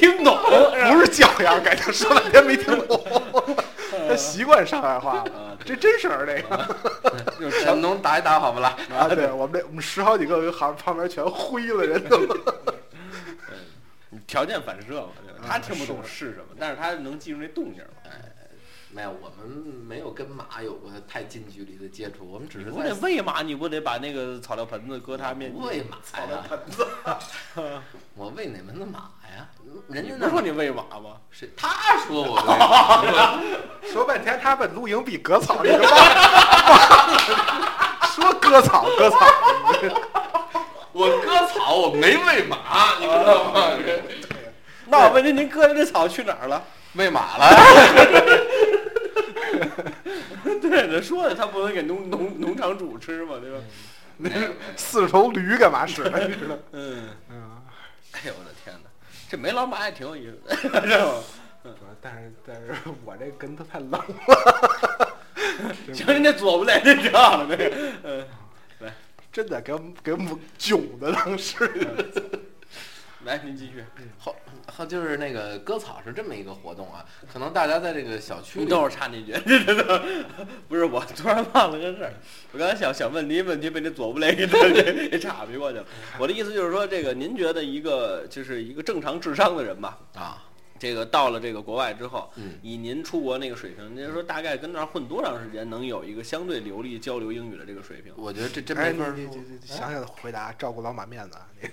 听懂，不是教养，感觉说半天没听懂，他习惯上海话了，啊，这真事儿这个。就是小农打一打好不啦？啊，对我们这我们十好几个行旁边全灰了，人都。条件反射嘛，他听不懂是是什么，但是他能记住那动静嘛。没有，我们没有跟马有过太近距离的接触，我们只是你不得喂马，你不得把那个草料盆子搁他面前？喂马草料，盆子，我喂哪门子马呀？人家那说你喂马吗？谁？他说我 喂马，说半天，他把露营比割草，你就忘说割草割草，我割草，我没喂马，你知道吗？那我问您，您割的那草去哪儿了？喂马了。对，他说的，他不能给农农农场主吃嘛，对吧？那四头驴干嘛使的？你知道？嗯，嗯，哎呦我的天哪，这没老马也挺有意思的，是吧？但是但是我这跟他太冷了。行，人家左不来，这挺好的，这个，嗯，真的给我们给我们囧的当时。来，您继续。后后就是那个割草是这么一个活动啊，可能大家在这个小区里你等会儿插那句，这这这，不是我突然忘了个事儿，我刚才想想问您问题，被您左不雷 给给给岔劈过去了。我的意思就是说，这个您觉得一个就是一个正常智商的人吧，啊，这个到了这个国外之后，嗯，以您出国那个水平，您说大概跟那儿混多长时间，能有一个相对流利交流英语的这个水平？我觉得这真哎，没法说想想回答，照顾老马面子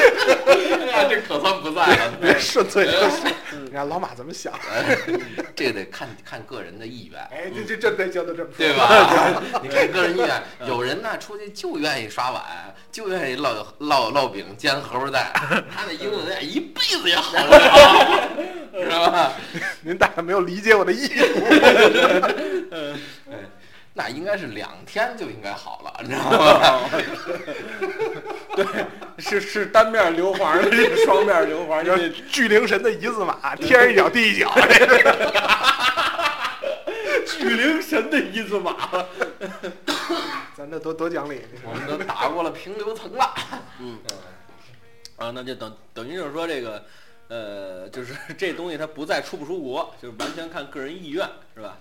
这可算不在了。别顺嘴就说，你看老马怎么想？这个得看看个人的意愿，哎，这这这得教的这么说对？吧？你看个人意愿，有人呢出去就愿意刷碗，就愿意烙烙烙饼、煎荷包蛋，他那英文一辈子也好不了，知道吧？您大概没有理解我的意思。那应该是两天就应该好了，你知道吗？是是单面硫磺的，这是双面硫磺，就是巨灵神的一字马，天一脚地一脚，巨灵神的一字马。咱这多多讲理。我们都打过了平流层了。嗯，啊，那就等等于就是说这个，呃，就是这东西它不再出不出国，就是完全看个人意愿，是吧？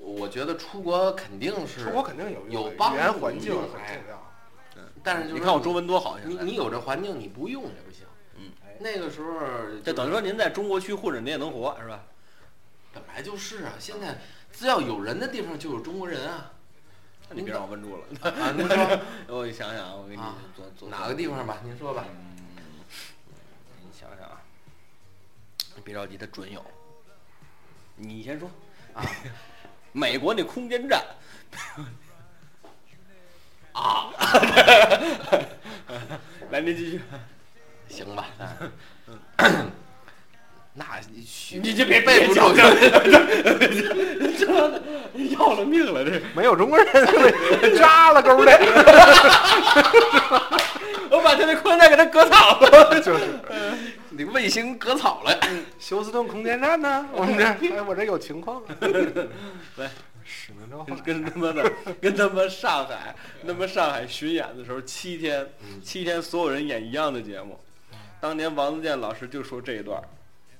我我觉得出国肯定是出国肯定有有帮语言环境很重要。你看我中文多好，你你有这环境，你不用也不行。嗯，那个时候就等于说您在中国区混着，您也能活，是吧？本来就是啊，现在只要有人的地方就有中国人啊。那你别让我问住了。啊，您说 我想想啊，我给你啊做做哪个地方吧？您说吧。嗯，你想想啊，你别着急，他准有。你先说啊，美国那空间站 啊，来，您继续。行吧。那你虚你就别背不住这要了命了，这没有中国人扎了勾的，我把他那空间站给他割草了。就是你卫星割草了。休斯顿空间站呢。我们这，哎，我这有情况。来，跟他妈的，跟他妈上海，他妈上海巡演的时候，七天，嗯七天所有人演一样的节目。当年王自健老师就说这一段儿，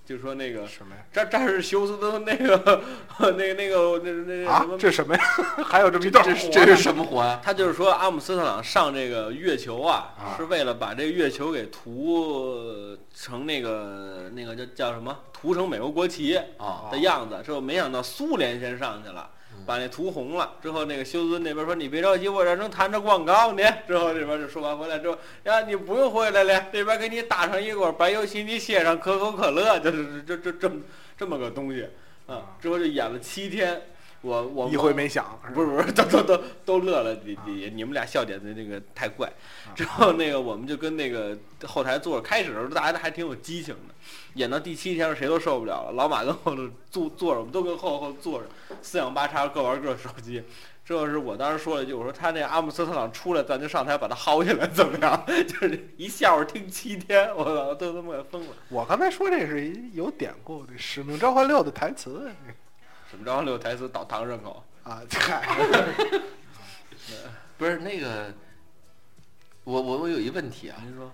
就说那个什么呀？这这是休斯顿那个那个那个那那什么，这什么呀？还有这么一段这是这是什么活呀？他就是说阿姆斯特朗上这个月球啊，啊是为了把这个月球给涂成那个那个叫叫什么？涂成美国国旗啊的样子。之后没想到苏联先上去了，把那涂红了。之后那个休斯顿那边说：“你别着急，我这正谈着广告呢。”之后这边就说完回来之后，呀，你不用回来了，这边给你打上一管白油漆，你写上可口可乐，就是这这这么这么个东西啊。之后就演了七天，我我一回没响，不是不是，都都都都乐了，你你你们俩笑点的那个太怪。之后那个我们就跟那个后台坐着，开始的时候大家还挺有激情的，演到第七天谁都受不了了，老马跟后头坐坐着，我们都跟后后坐着，四仰八叉各玩各手机。之后是我当时说了一句，我说他那阿姆斯特朗出来，咱就上台把他薅下来，怎么样？就是一笑话听七天，我操，都他妈给疯了。我刚才说这是有典故的《使命召唤六》的台词什么着六台词倒唐人口？啊，嗨，不是那个，我我我有一问题啊，您说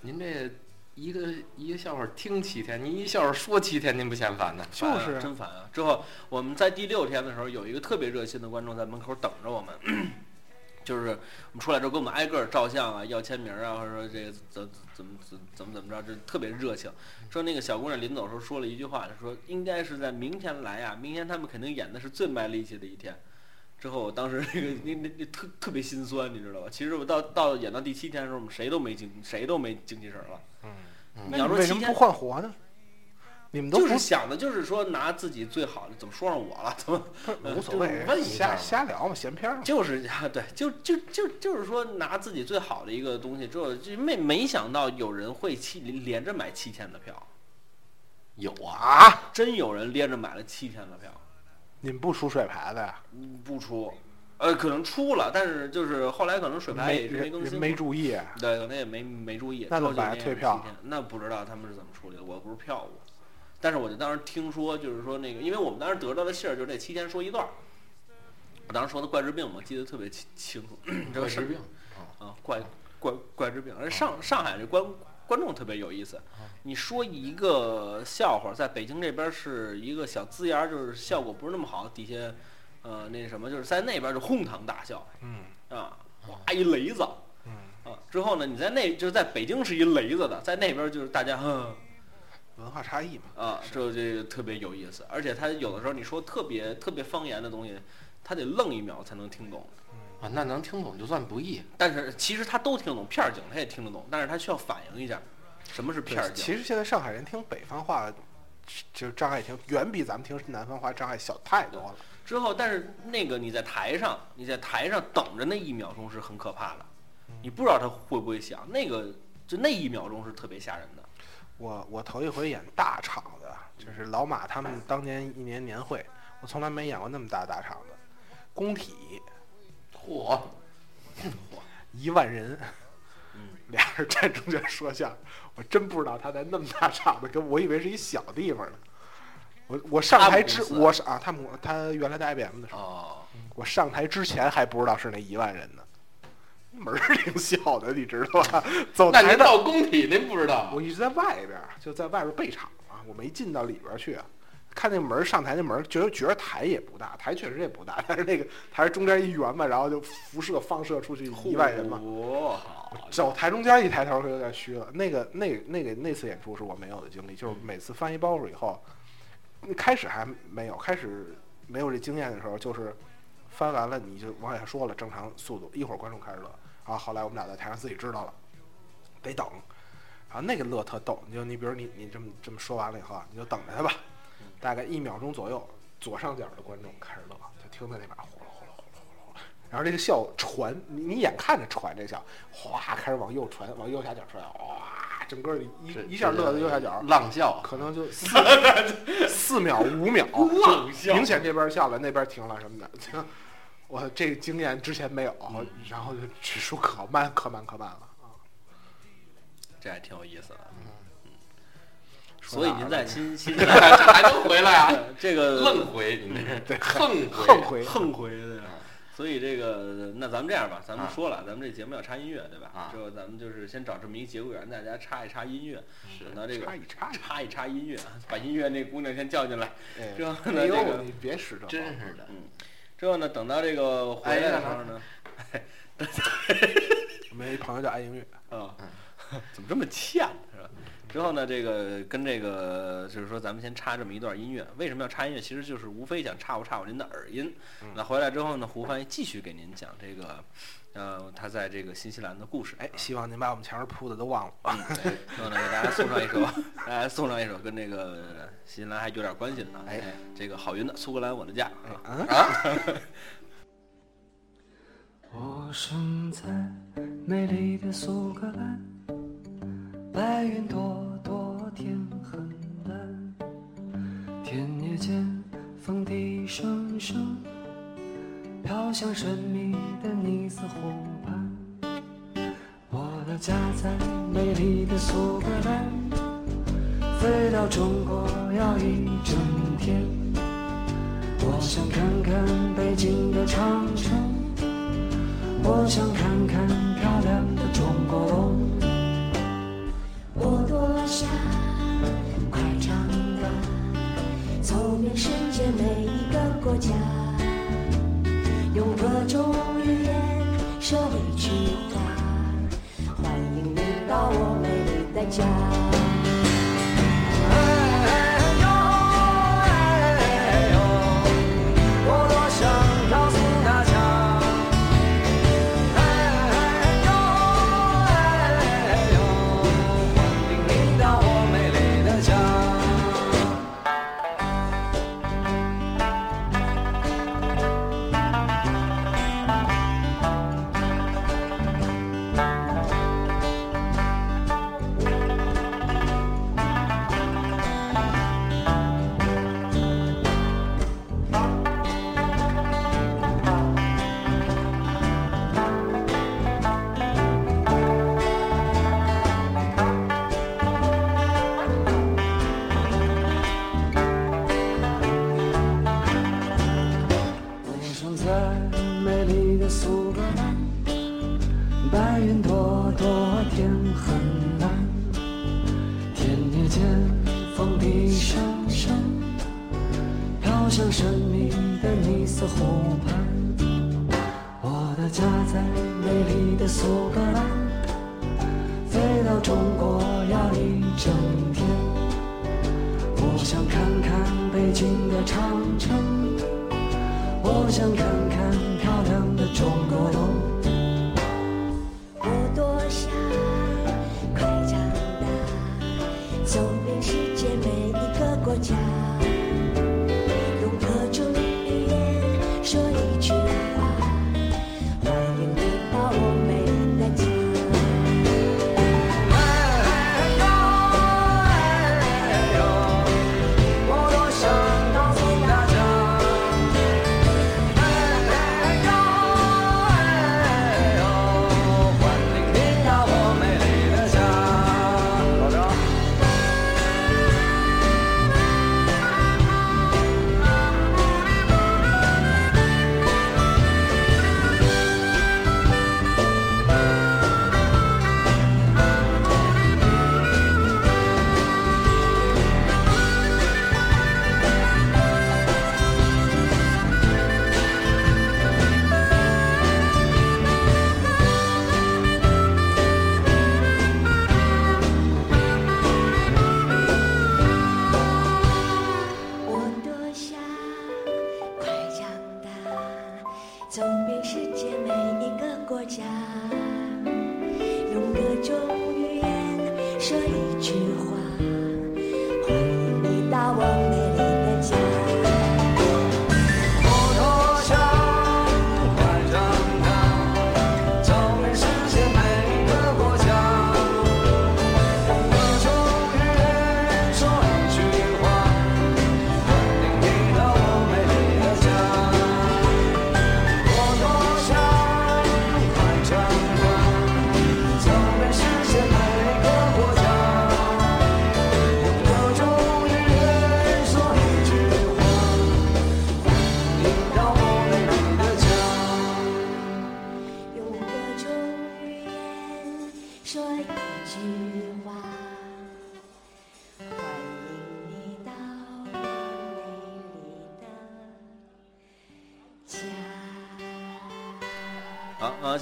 您这一个一个笑话听七天，您一笑话说七天，您不嫌烦呢？就是烦啊真烦啊！之后我们在第六天的时候，有一个特别热心的观众在门口等着我们，就是我们出来之后给我们挨个儿照相啊，要签名啊，或者说这个怎怎么怎怎么怎么着，这特别热情。说那个小姑娘临走的时候说了一句话，她说应该是在明天来呀、明天他们肯定演的是最卖力气的一天。之后我当时那个那那那特特别心酸，你知道吧？其实我到到演到第七天的时候，我们谁都没精谁都没精气神了。嗯你要说七天为什么不换活呢？你们都就是想的就是说拿自己最好的，怎么说上我了？怎么无所谓就是问一下瞎瞎聊嘛，闲篇儿嘛。就是啊，对，就就就就是说拿自己最好的一个东西之后，就没没想到有人会七连着买七天的票，有啊，啊，真有人连着买了七天的票，你们不出水牌的呀？嗯不出，呃，可能出了，但是就是后来可能水牌也是没更新，没注意啊，对，可能也没没注意。那怎么退票那不知道他们是怎么处理的，我不是票务。但是我就当时听说，就是说那个，因为我们当时得到的信儿就是这七天说一段儿。我当时说的怪治病嘛，记得特别清清楚。这个是怪治病 啊，怪怪怪治病。而上上海这观观众特别有意思，你说一个笑话，在北京这边是一个小字眼儿，就是效果不是那么好，底下呃那什么，就是在那边就哄堂大笑嗯啊，哗一雷子。嗯，啊，之后呢，你在那就是在北京是一雷子的，在那边就是大家嗯文化差异嘛。啊，这这个特别有意思，而且他有的时候你说特别特别方言的东西，他得愣一秒才能听懂。啊，那能听懂就算不易。但是其实他都听懂，片儿警他也听得懂，但是他需要反应一下，什么是片儿警？其实现在上海人听北方话，就是障碍听远比咱们听南方话障碍小太多了。之后，但是那个你在台上，你在台上等着那一秒钟是很可怕的，你不知道他会不会响，那个就那一秒钟是特别吓人的。我我头一回演大场子，就是老马他们当年一年年会，我从来没演过那么大大场子，工体嚯，一万人，嗯，俩人站中间说相声，我真不知道他在那么大场子，跟我以为是一小地方呢。我我上台之我是啊，他们他原来在 IBM 的时候，哦，我上台之前还不知道是那一万人呢，门儿挺小的，你知道吧？走台的那您到工体您不知道？我一直在外边儿，就在外边儿备场啊，我没进到里边儿去。看那门儿上台那门儿，觉得觉得台也不大，台确实也不大，但是那个台是中间一圆嘛，然后就辐射放射出去一万人嘛。嚯，走台中间一抬头，就有点虚了。那个、那个、那个那次演出是我没有的经历，就是每次翻一包袱以后，开始还没有，开始没有这经验的时候，就是翻完了你就往下说了，正常速度，一会儿观众开始乐，然后后来我们俩在台上自己知道了，得等，然后那个乐特逗，你就你比如你你这么这么说完了以后啊，你就等着他吧，大概一秒钟左右，左上角的观众开始乐，就听到那边呼噜呼噜呼噜呼噜。然后这个笑传，你你眼看着传这个笑，哗开始往右传，往右下角传，哇，整个一一下乐到右下角，浪笑，可能就 四四秒五秒，浪笑明显这边笑了，那边停了什么的。我这个经验之前没有，然后就指数可慢可慢可慢了啊。这还挺有意思的。嗯所以您在新 新这还能回来啊？这个愣回，你这是对横横回横回的。所以这个，那咱们这样吧，咱们啊说了，咱们这节目要插音乐，对吧？啊之后咱们就是先找这么一节骨眼，大家插一插音乐，是等到这个插一插插一插音乐，把音乐那姑娘先叫进来。哎之后呢，哎这呦，个你别使这真是的。之后呢，等到这个回来的时候呢，我们一朋友叫爱音乐，啊，怎么这么欠是吧？之后呢，这个跟这个就是说，咱们先插这么一段音乐。为什么要插音乐？其实就是无非想插不插我您的耳音。那回来之后呢，胡翻译继续给您讲这个，呃，他在这个新西兰的故事。哎，希望您把我们前面铺的都忘了。嗯，对然后呢，给大家送上一首，大家 送上一首跟这个新西兰还有点关系的啊，哎，这个郝云的《苏格兰我的家》啊。我生在美丽的苏格兰，白云朵朵，天很蓝，田野间风笛声声，飘向神秘的尼斯湖畔。我的家在美丽的苏格兰，飞到中国要一整天。我想看看北京的长城，我想看看漂亮的中国龙。我多想快长大，走遍世界每一个，各种语言说一句话，欢迎你到我美丽的家。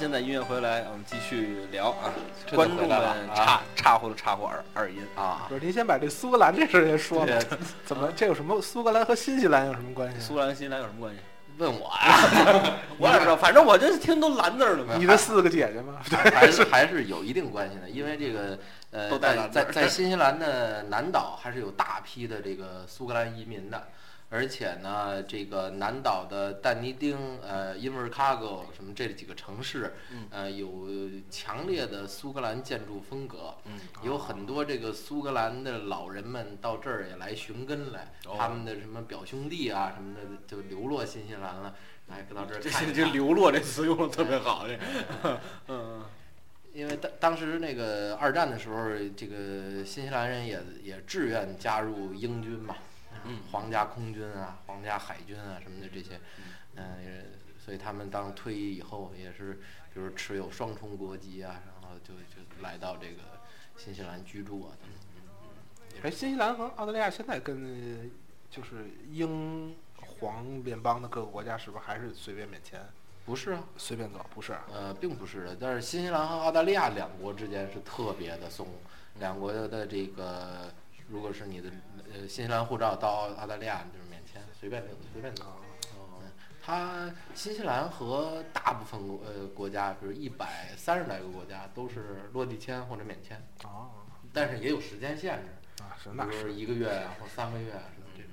现在音乐回来，我们继续聊啊。观众们啊岔岔乎了岔乎二二音啊，不是您先把这苏格兰这事儿先说了，怎么这有什么苏格兰和新西兰有什么关系？苏格兰新西兰有什么关系？问我呀，我也不知道，反正我这听都蓝字儿了嘛。你的四个姐姐吗？还是还是有一定关系的，因为这个呃，在在在新西兰的南岛还是有大批的这个苏格兰移民的，而且呢，这个南岛的但尼丁、呃因为卡戈什么这几个城市，嗯。呃有强烈的苏格兰建筑风格，嗯，有很多这个苏格兰的老人们到这儿也来寻根来，哦。他们的什么表兄弟啊什么的就流落新西兰了。来到这儿这看看这这流落这词用的特别好，这，嗯。因为当当时那个二战的时候，这个新西兰人也也志愿加入英军嘛，嗯皇家空军啊、皇家海军啊什么的这些，嗯、也所以他们当退役以后也是，比如持有双重国籍啊，然后就就来到这个新西兰居住啊等等。哎，新西兰和澳大利亚现在跟就是英皇联邦的各个国家是不是还是随便免签、不是啊，随便走？不是，呃，并不是的，但是新西兰和澳大利亚两国之间是特别的松，两国的这个，如果是你的呃新西兰护照到澳澳大利亚就是免签，随便领随便拿。嗯，它新西兰和大部分国呃国家，比如一百三十来个国家都是落地签或者免签，哦，但是也有时间限制，啊，是比那是一个月啊或三个月啊什么这种。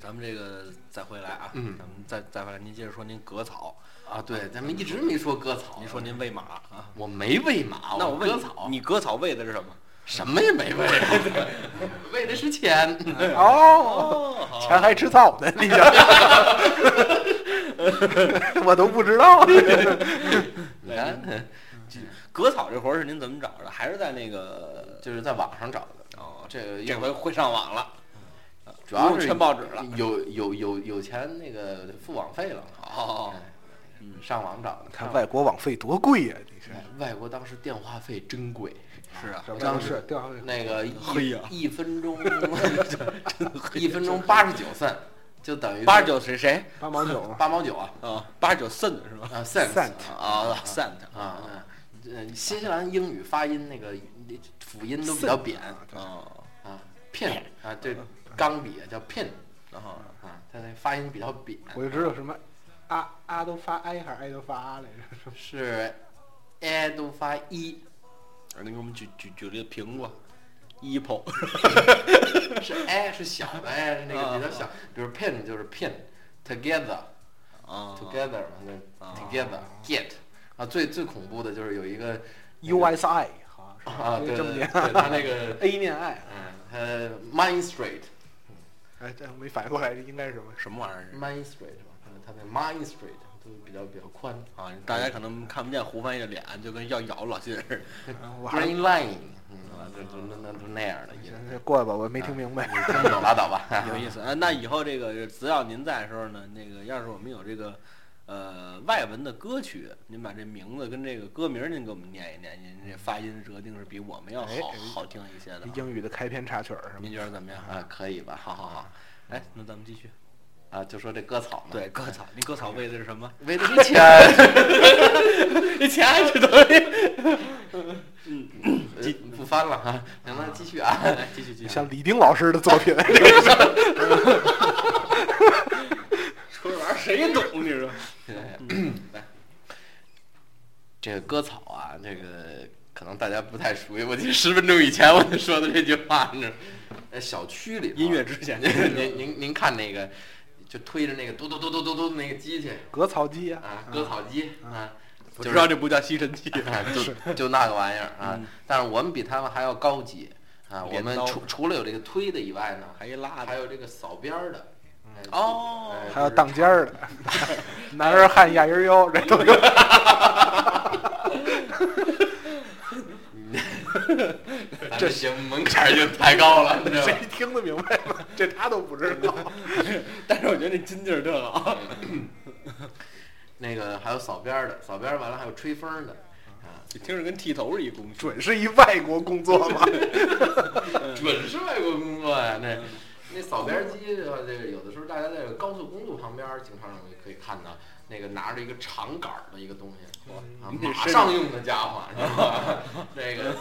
咱们这个再回来啊，嗯咱们再再回来，您接着说您割草，啊，对，咱们一直没说割草，您说您喂马啊，我没喂马，那我割草，你割草喂的是什么？什么也没喂，喂的是钱。哦，钱还吃草呢，你这，我都不知道。你看，割草这活儿是您怎么找的？还是在那个？就是在网上找的。哦，这个这回会上网了，主要是。有有有有钱那个付网费了。哦哎上网找的。看外国网费多贵呀！你是哎外国当时电话费真贵，是啊，这当时电话费那个一一分钟 一分钟八十九分，就等于八十九是谁？八毛九，八毛九啊啊，八十九 cent 是吧？啊 cent 啊，cent 啊啊。呃，新西兰英语发音那个辅音都比较扁啊，啊，pin 啊，这钢笔叫 pin 然后啊，它那发音比较扁。我就知道什么啊啊都发 i 还是 i 都发啊来着？是 a 都发一，您给我们举举举例苹果，apple 是 a 是小的 a 是那个比较小，比如 pin 就是 pin together 啊 together 嘛，那 together get 啊，最最恐怖的就是有一个 u s i 好像是啊，对对他那个 a 念 i，嗯，他 Main Street 哎，这没反应过来，这应该是什么？什么玩意儿？Main Street 嘛，他那 Main Street 都比较比较宽啊，大家可能看不见胡翻译的脸，就跟要咬老金似的。啊我还，Green Line，嗯，就就那那都那样的音，这过来吧，我没听明白。你听不懂拉倒吧，有意思啊！那以后这个只要您在的时候呢，那个要是我们有这个呃外文的歌曲，您把这名字跟这个歌名您给我们念一念，您这发音折定是比我们要好好听一些的啊。英语的开篇插曲儿是吗？您觉得怎么样？啊，可以吧？好好好，哎，那咱们继续。啊，就说这割草嘛，对，割草，您割草为的是什么？为的是钱。这钱还是东西。继不翻了哈，行，那继续啊。继续继续。像李丁老师的作品，说这玩意儿谁懂？你说？来，这个割草啊，这个可能大家不太熟悉。我记得十分钟以前我就说的这句话，你知道，在小区里音乐之前您 您您您看那个，就推着那个嘟嘟嘟嘟嘟嘟那个机器割草机啊，啊，割草机啊，我就知道这不叫吸尘器。啊，就就那个玩意儿啊嗯。但是我们比他们还要高级啊！我们除除了有这个推的以外呢，还一拉的还有这个扫边儿的。哎哦哎还有当尖儿的，男儿汉压人腰，这都有。咱这节目门槛儿就太高了，你知道吧谁？听得明白吗？这他都不知道。但是我觉得这筋劲儿特好。那个还有扫边儿的，扫边儿完了还有吹风儿的，啊，这听着跟剃头是一工。准是一外国工作吗？准是外国工作呀。那那扫边儿机的话，这个有的时候大家在高速公路旁边儿经常容易可以看到，那个拿着一个长杆儿的一个东西，啊，马上用的家伙，是吧？这个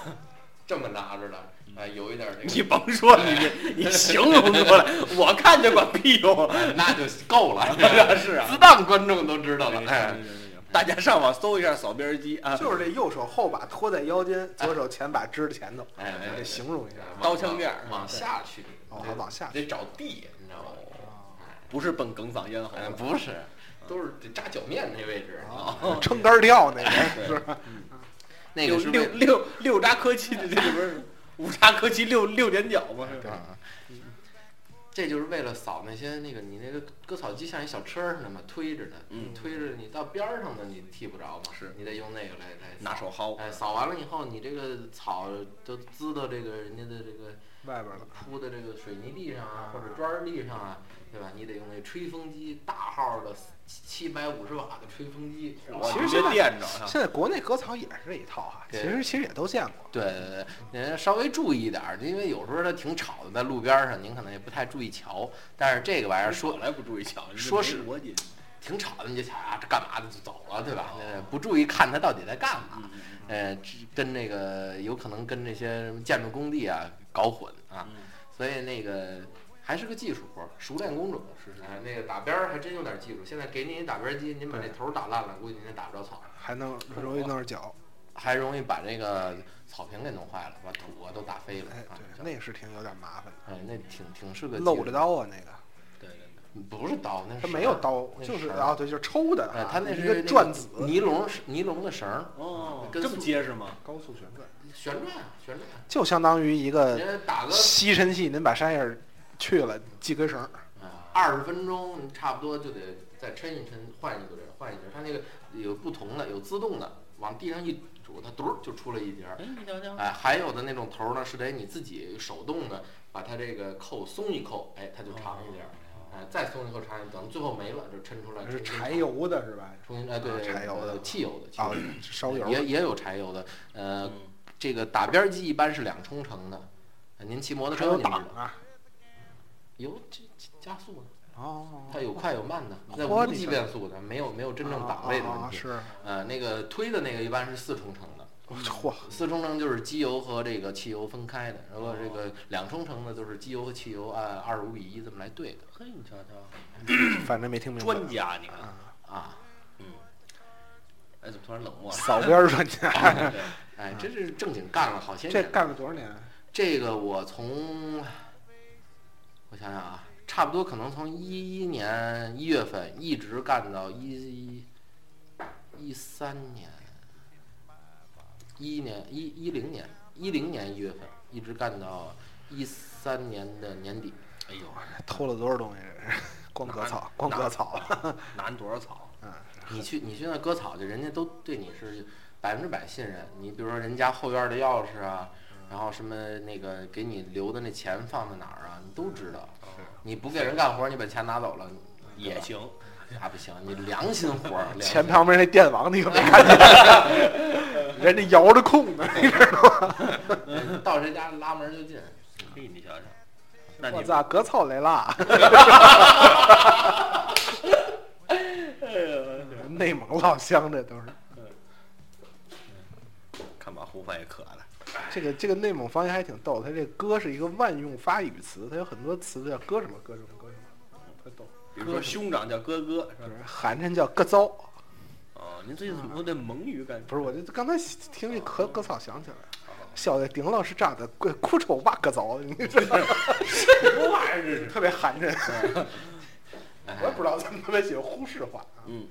这么拿着的，啊，有一点儿这个。你甭说，你这你形容出来，我看见管屁用。哎那就够了，是啊 自当观众都知道了。哎，大家上网搜一下扫边机啊，就是这右手后把托在腰间，左手前把支在前头。哎哎这形容一下。刀枪面儿往下去，哦得往下得找地，你知道吧？不是奔哽嗓咽喉。哎，不是，都是得扎脚面那位置。啊撑杆儿跳那个是吧？六那个是六六六扎科技的这不是五叉科七六六点脚吗？是这就是为了扫那些那个你那个割草机像一小车儿似的嘛，推着的，嗯。你推着你到边儿上的你踢不着嘛，是。你得用那个来来拿手薅，哎，扫完了以后，你这个草都滋到这个人家的这个外边了，铺的这个水泥地上啊，或者砖儿地上啊，对吧？你得用那吹风机，大号的七百五十瓦的吹风机。直接其实现在垫着啊。现在国内割草也是这一套哈，其实其实也都见过。对对对，您稍微注意一点儿，因为有时候它挺吵的，在路边儿上您可能也不太注意瞧。但是这个玩意儿说来不注意瞧，说是挺吵的，你就想啊，这干嘛的就走了，对吧？呃，不注意看它到底在干嘛。嗯呃，跟那个有可能跟那些什么建筑工地啊搞混啊，嗯所以那个还是个技术活儿，熟练工种。是是哎，那个打边儿还真有点技术。现在给您一打边机，您把那头儿打烂了，估计您也打不着草，还能容易弄着脚，还容易把这个草坪给弄坏了，把土啊都打飞了哎，啊。对，那是挺有点麻烦的，哎，那挺挺是个技露着刀啊，那个对对对，不是刀，那是它没有刀，就是啊，对，就是抽的哎，啊，它那是一个转子，尼龙尼龙的绳儿，哦，这么结实吗？高速旋转，旋转啊旋转，就相当于一个吸尘器，您把山叶儿去了，系根绳儿，啊二十分钟，差不多就得再抻一抻，换一个人，换一个人。它那个有不同的，有自动的，往地上一杵，它嘟儿就出了一节儿。哎，你瞧瞧，哎，还有的那种头儿呢，是得你自己手动的把它这个扣松一扣，哎，它就长一点儿。哎，再松一扣长一点儿，等最后没了就抻出来。是柴油的是吧？重新哎对柴油的呃汽油的，汽啊油的，烧油，也也有柴油的。呃，嗯这个打边儿机一般是两冲程的。呃您骑摩托车您知道档啊，有这这加速的。哦，它有快有慢的，那无级变速的，没有没有真正档位的问题。啊是，呃，那个推的那个一般是四冲程的，嚯，四冲程就是机油和这个汽油分开的，如果这个两冲程的，就是机油和汽油按二十五比一这么来兑的嘿，你瞧瞧，反正没听明白。专家，你看，啊。嗯，哎，怎么突然冷漠了？扫边儿专家，哎，这是正经干了好些年这。干了多少年？这个我从，我想想啊，差不多可能从一一年一月份一直干到一一三年，一一年一一零年一零年一月份，一直干到一三年的年底。哎呦，偷了多少东西？这是光割草，光割草。拿多少草？你去你去那割草去，人家都对你是百分之百信任。你比如说人家后院的钥匙啊，然后什么那个给你留的那钱放在哪儿啊，你都知道。你不给人干活，你把钱拿走了也行，那不行，你良心活儿，良心前旁边那电网你可没看见？人家摇着空呢，你知道吗？到谁家拉门就进。嘿，你瞧瞧，那你我操，割草来啦！内蒙老乡这都是。看把胡凡也渴了。这个这个内蒙方言还挺逗，它这“歌”是一个万用发语词，它有很多词都叫歌什么歌什么歌什么，特逗。比如说兄长叫哥哥，是吧？就是寒碜叫“哥糟哦，您最近怎么有点蒙语感觉”，？不是，我就刚才听这割割草想起来了。小的顶老师长得怪哭丑吧割糟的，你知道吗？什么玩意儿这是？特别寒碜，哎 我也不知道怎么特别喜欢呼市话啊，嗯，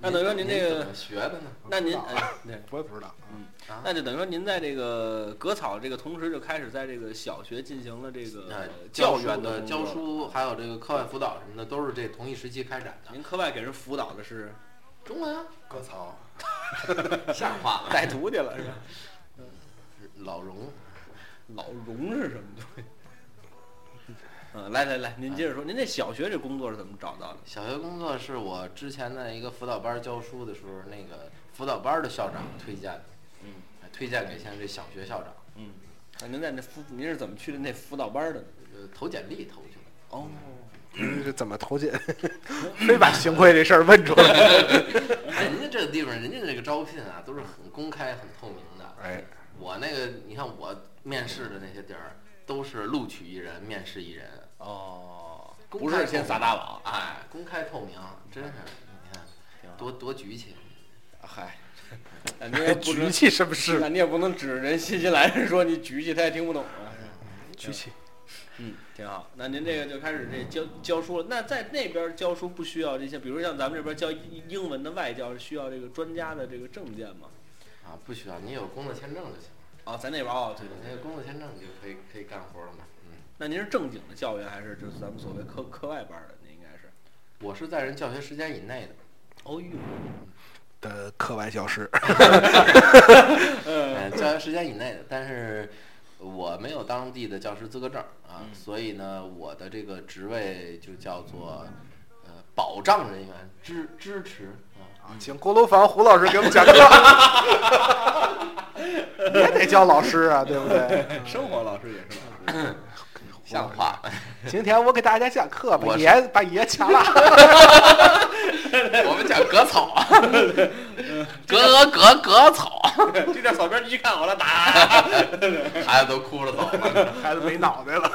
那等于说您这个，学的呢？那您哎，对，我也不知道。嗯那就等于说您在这个割草这个同时，就开始在这个小学进行了这个哎，教书的员的教。书，还有这个课外辅导什么的，都是这同一时期开展的。您课外给人辅导的是中文啊，割草，像话吗？带徒弟了是吧？老荣，老荣是什么东西？嗯，来来来，您接着说，您这小学这工作是怎么找到的？小学工作是我之前在一个辅导班教书的时候，那个辅导班的校长推荐的，嗯哎推荐给现在这小学校长，嗯，那您在那辅，您是怎么去的那辅导班的呢？呃，投简历投去的。哦，您是怎么投简？非把行贿这事儿问出来。哎，人家这个地方，人家这个招聘啊，都是很公开、很透明的。哎，我那个，你看我面试的那些地儿，都是录取一人，面试一人，哦，不是先撒大网，哎，公开透明，真是，你看多多局气。嗨，那您也 不举能，气是不是？那你也不能指着人新西兰人说你举起，他也听不懂啊。举气。嗯，挺好。那您这个就开始这教教书了。那在那边教书不需要这些，比如像咱们这边教英英文的外教，是需要这个专家的这个证件吗？啊，不需要，你有工作签证就行。哦，在那边哦，对对，对那个工作签证你就可以可以干活了嘛。嗯，那您是正经的教员，还是就是咱们所谓课课外班的？您应该是。我是在人教学时间以内的。哦呦，的课外教师，呃，教学时间以内的，但是我没有当地的教师资格证啊，嗯所以呢，我的这个职位就叫做呃保障人员支支持啊。请锅炉房胡老师给我们讲课，也得教老师啊，对不对？生活老师也是老师。像话，今天我给大家讲课，爷把爷抢了。我们讲割草 啊，割割割草，这点扫边你去看我了，打。孩子都哭着走了。孩子没脑袋了，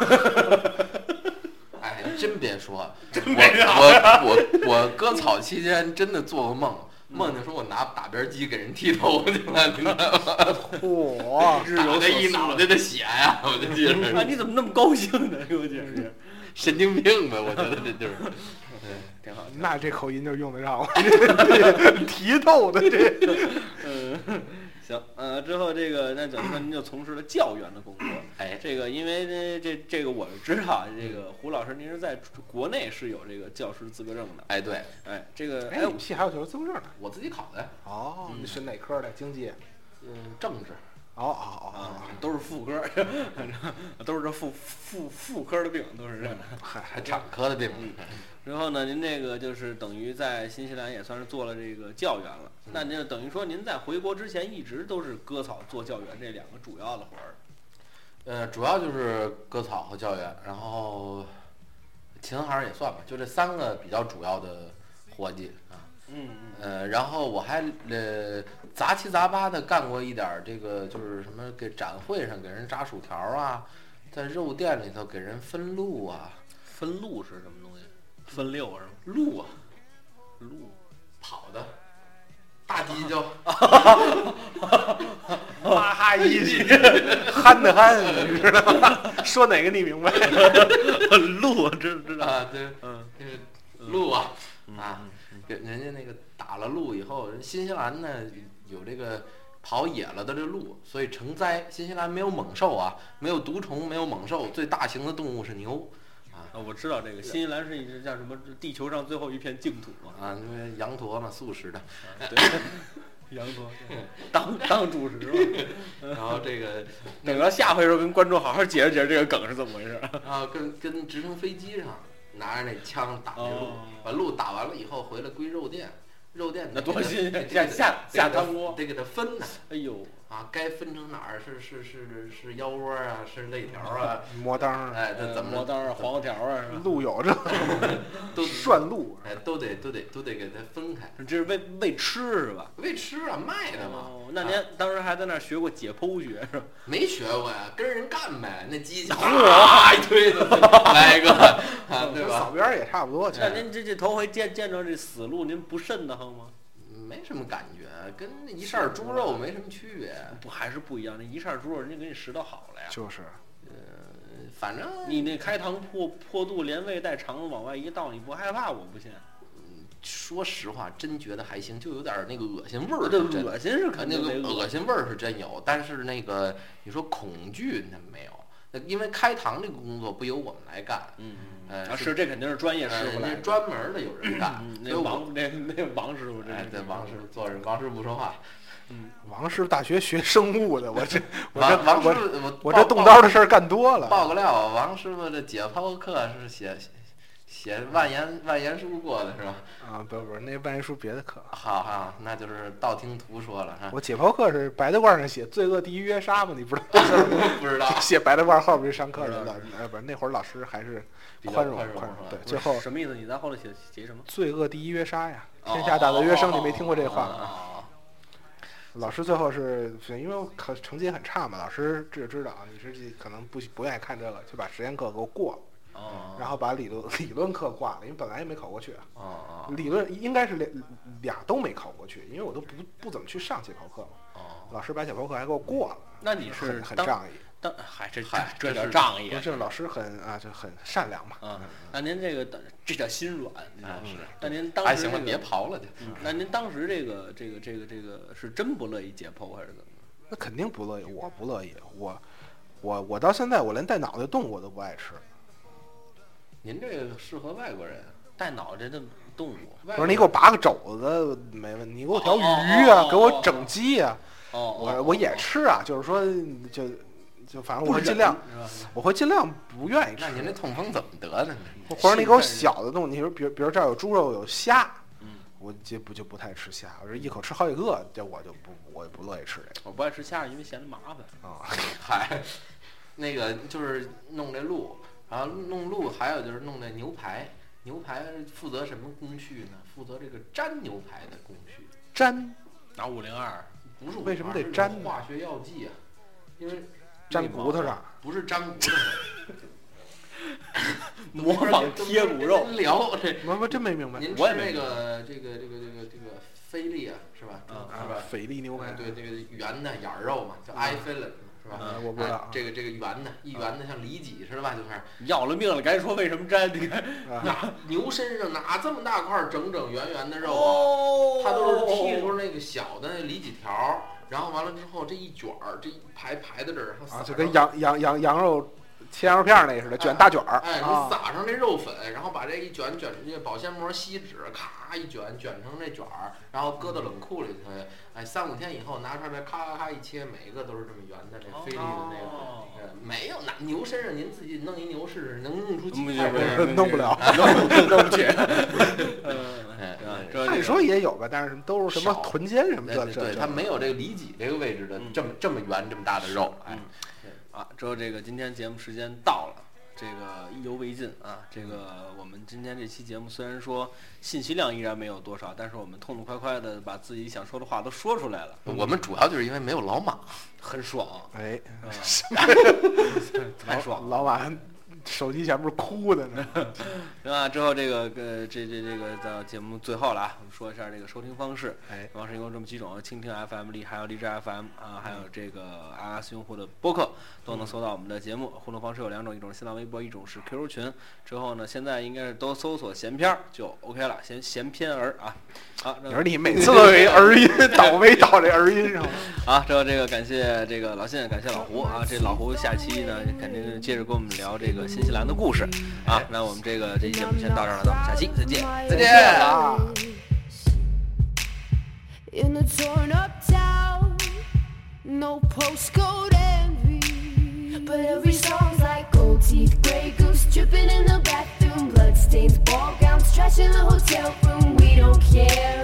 哎，真别说，没我我我我割草期间真的做过梦，梦见说我拿打边机给人剃头去了，你知道吗？嚯！日有所打一脑袋的血呀！我就记 啊，你怎么那么高兴呢？给我解释解释。神经病呗，我觉得这就是。挺好。那这口音就用得上了，提头的这。嗯，行，呃，之后这个那等于说您就从事了教员的工作。哎，这个因为这这这个我知道啊，这个胡老师您是在国内是有这个教师资格证的。哎，对哎，这个哎，哎你们系还有教师资格证呢？我自己考的，哦，你是哪科的？经济？嗯，政治，哦哦哦啊，都是妇科，反 正都是这妇妇妇科的病，都是这样的。嗨，还产科的病。然后呢，您这个就是等于在新西兰也算是做了这个教员了。那您就等于说您在回国之前一直都是割草做教员这两个主要的活儿。呃，主要就是割草和教员，然后琴行也算吧，就这三个比较主要的活计啊。嗯呃，然后我还呃杂七杂八的干过一点儿这个，就是什么给展会上给人炸薯条啊，在肉店里头给人分路啊，分路是什么？分六是吗？路啊，鹿。跑的，大鸡就，哈哈一起，憨的憨，你知道吗？说哪个你明白？路知知道。啊，对，嗯这个路啊，嗯啊，给人家那个打了鹿以后，人新西兰呢有这个跑野了的这鹿，所以成灾。新西兰没有猛兽啊，没有毒虫，没有猛兽，最大型的动物是牛啊，我知道这个新西兰是一直叫什么？地球上最后一片净土嘛。啊，因为羊驼嘛，素食的。对，羊驼 当当主食嘛。然后这个等到下回时候跟观众好好解释解释这个梗是怎么回事。啊，跟跟直升飞机上拿着那枪打这路哦，把鹿打完了以后回来归肉店，肉店那多新鲜得下下汤锅得给它分呢。哎呦，啊，该分成哪儿是是是是腰窝啊，是肋条啊，磨裆，哎，这怎么磨裆啊、黄瓜条啊，是吧？路有这 都 涮路，哎都得都得都得给它分开，这是为为吃是吧？为吃啊卖的嘛。哦，那您当时还在那儿学过解剖学是吧？没学过呀，跟人干呗，那机器哗一推子来一个，啊，对吧？扫边儿也差不多。那您这这头回见见着这死路，您不瘆得慌吗？没什么感觉，跟那一扇猪肉没什么区别。不还是不一样？那一扇猪肉人家给你拾掇好了呀。就是呃反正你那开膛破破肚，连胃带肠子往外一倒，你不害怕？我不信。嗯说实话，真觉得还行，就有点那个恶心味儿。这真恶心是肯那个定得恶心味儿是真有，但是那个你说恐惧那没有，那因为开膛这个工作不由我们来干，嗯，呃啊是这肯定是专业师呃傅来专门的有人干那王那那王师傅这对王师傅做人，王师傅不说话，王师傅大学学生物的，我这我这王王师我傅我我这动刀的事儿干多了。爆个料啊，王师傅的解剖课是写写万言万言书过的是吧？啊，不不，那万言书别的课。好好，那就是道听途说了哈，我解剖课是白大褂上写“罪恶第一约杀”吗？你不知道？不知道写白大褂后边上课的老呃不是那会儿老师还是宽容宽容对，最后什么意思？你在后头写写什么？罪恶第一约杀呀，哦天下大恶约生，你没听过这话吗？哦老师最后是是因为我考成绩很差嘛，老师知知道你是可能不不愿意看这个，就把实验课给我过了，哦，然后把理论理论课挂了，因为本来也没考过去，哦哦理论应该是俩俩都没考过去，因为我都不不怎么去上解剖课嘛。哦，老师把解剖课还给我过了，那你是很仗义，当嗨这嗨这叫这是仗义不是老师很啊就很善良嘛。啊！那您这个这叫心软，是那您当还行了，别刨了去。嗯那您当时这个这个这个这个是真不乐意解剖还是怎么？那肯定不乐意，我不乐意，我我我到现在我连带脑袋动物我都不爱吃。您这个适合外国人，带脑袋的动物。不是你给我拔个肘子没问题，你给我条鱼啊，哦给我整鸡啊，哦，我我也吃啊，就是说就就反正我会尽量，我会尽量不愿意吃那。您这痛风怎么得的呢？或者你给我小的动物，你说比如比如这儿有猪肉有虾，嗯，我就不就不太吃虾，我这一口吃好几个，这我就不我也不乐意吃这个我不爱吃虾，因为嫌它麻烦。个啊。嗨，那个就是弄这鹿，然后弄鹿，还有就是弄那牛排。牛排负责什么工序呢？负责这个粘牛排的工序，粘拿五零二，不是为什么得粘化学药剂啊，因为粘骨头上，不是粘骨头上。模仿贴骨肉。聊 这，我我真没明白您吃我也没那个这个这个这个这个菲力啊，是吧？啊是吧啊，？菲力牛排，对这个圆的眼儿肉嘛，叫 eye fillet 是吧？啊我不知道啊哎这个这个圆的，一圆的像里脊似的吧，就是要了命了，赶紧说为什么粘？你看，啊，哪牛身上哪这么大块儿整整圆圆的肉啊？哦它都是剔出那个小的那里脊条儿，然后完了之后这一卷儿，这一排排在这儿，然后撒啊，就跟羊羊羊羊肉切羊肉片儿那似的，卷大卷儿哎，你啊。撒上这肉粉，然后把这一卷卷这保鲜膜锡纸，咔一卷卷成这卷儿，然后搁到冷库里头。哎，三五天以后拿出来，咔咔咔一切，每一个都是这么圆的，这菲力的那个。哦呃，没有，那牛身上您自己弄一牛试试，能弄出几不块弄不了弄 弄不起。按说也有吧，但是都是什么臀尖什么的，这对对，它没有这个里脊这个位置的嗯这么这么圆这么大的肉。哎，啊，之后这个今天节目时间到了，这个意犹未尽啊。这个我们今天这期节目虽然说信息量依然没有多少，但是我们痛痛快快的把自己想说的话都说出来了，我们主要就是因为没有老马。很爽，哎，太爽了。老马手机前面哭的呢。行啊，之后这个呃，这这这个到节目最后了啊，我们说一下这个收听方式。哎，方式一共这么几种：蜻蜓 FM 荔，还有荔枝 FM 啊，还有这个 iOS 用户的播客都能搜到我们的节目。互动方式有两种，一种是新浪微博，一种是 QQ 群。之后呢，现在应该是都搜索“闲篇儿”就 OK 了，闲闲篇儿啊。好，你说你每次 都有一儿音，倒霉倒这儿音上了。好，之后这个感谢这个老信，感谢老胡啊。这老胡下期呢，肯定接着跟我们聊这个新西兰的故事啊。那我们这个这期节目先到这儿了，那我们下期再见。再见啊 In a torn up town, no postcode envy. But every song's like gold teeth, gray goose dripping in the bathroom, bloodstains, ball gowns, trash in the hotel room. We don't care.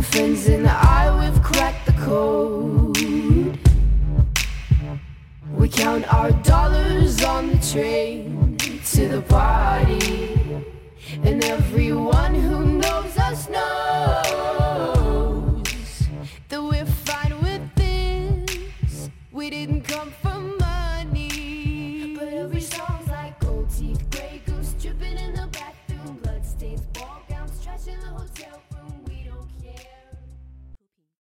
of fins and I, we've cracked the code. We count our dollars on the train to the party. And everyone who knows us knows that we're fine with this. We didn't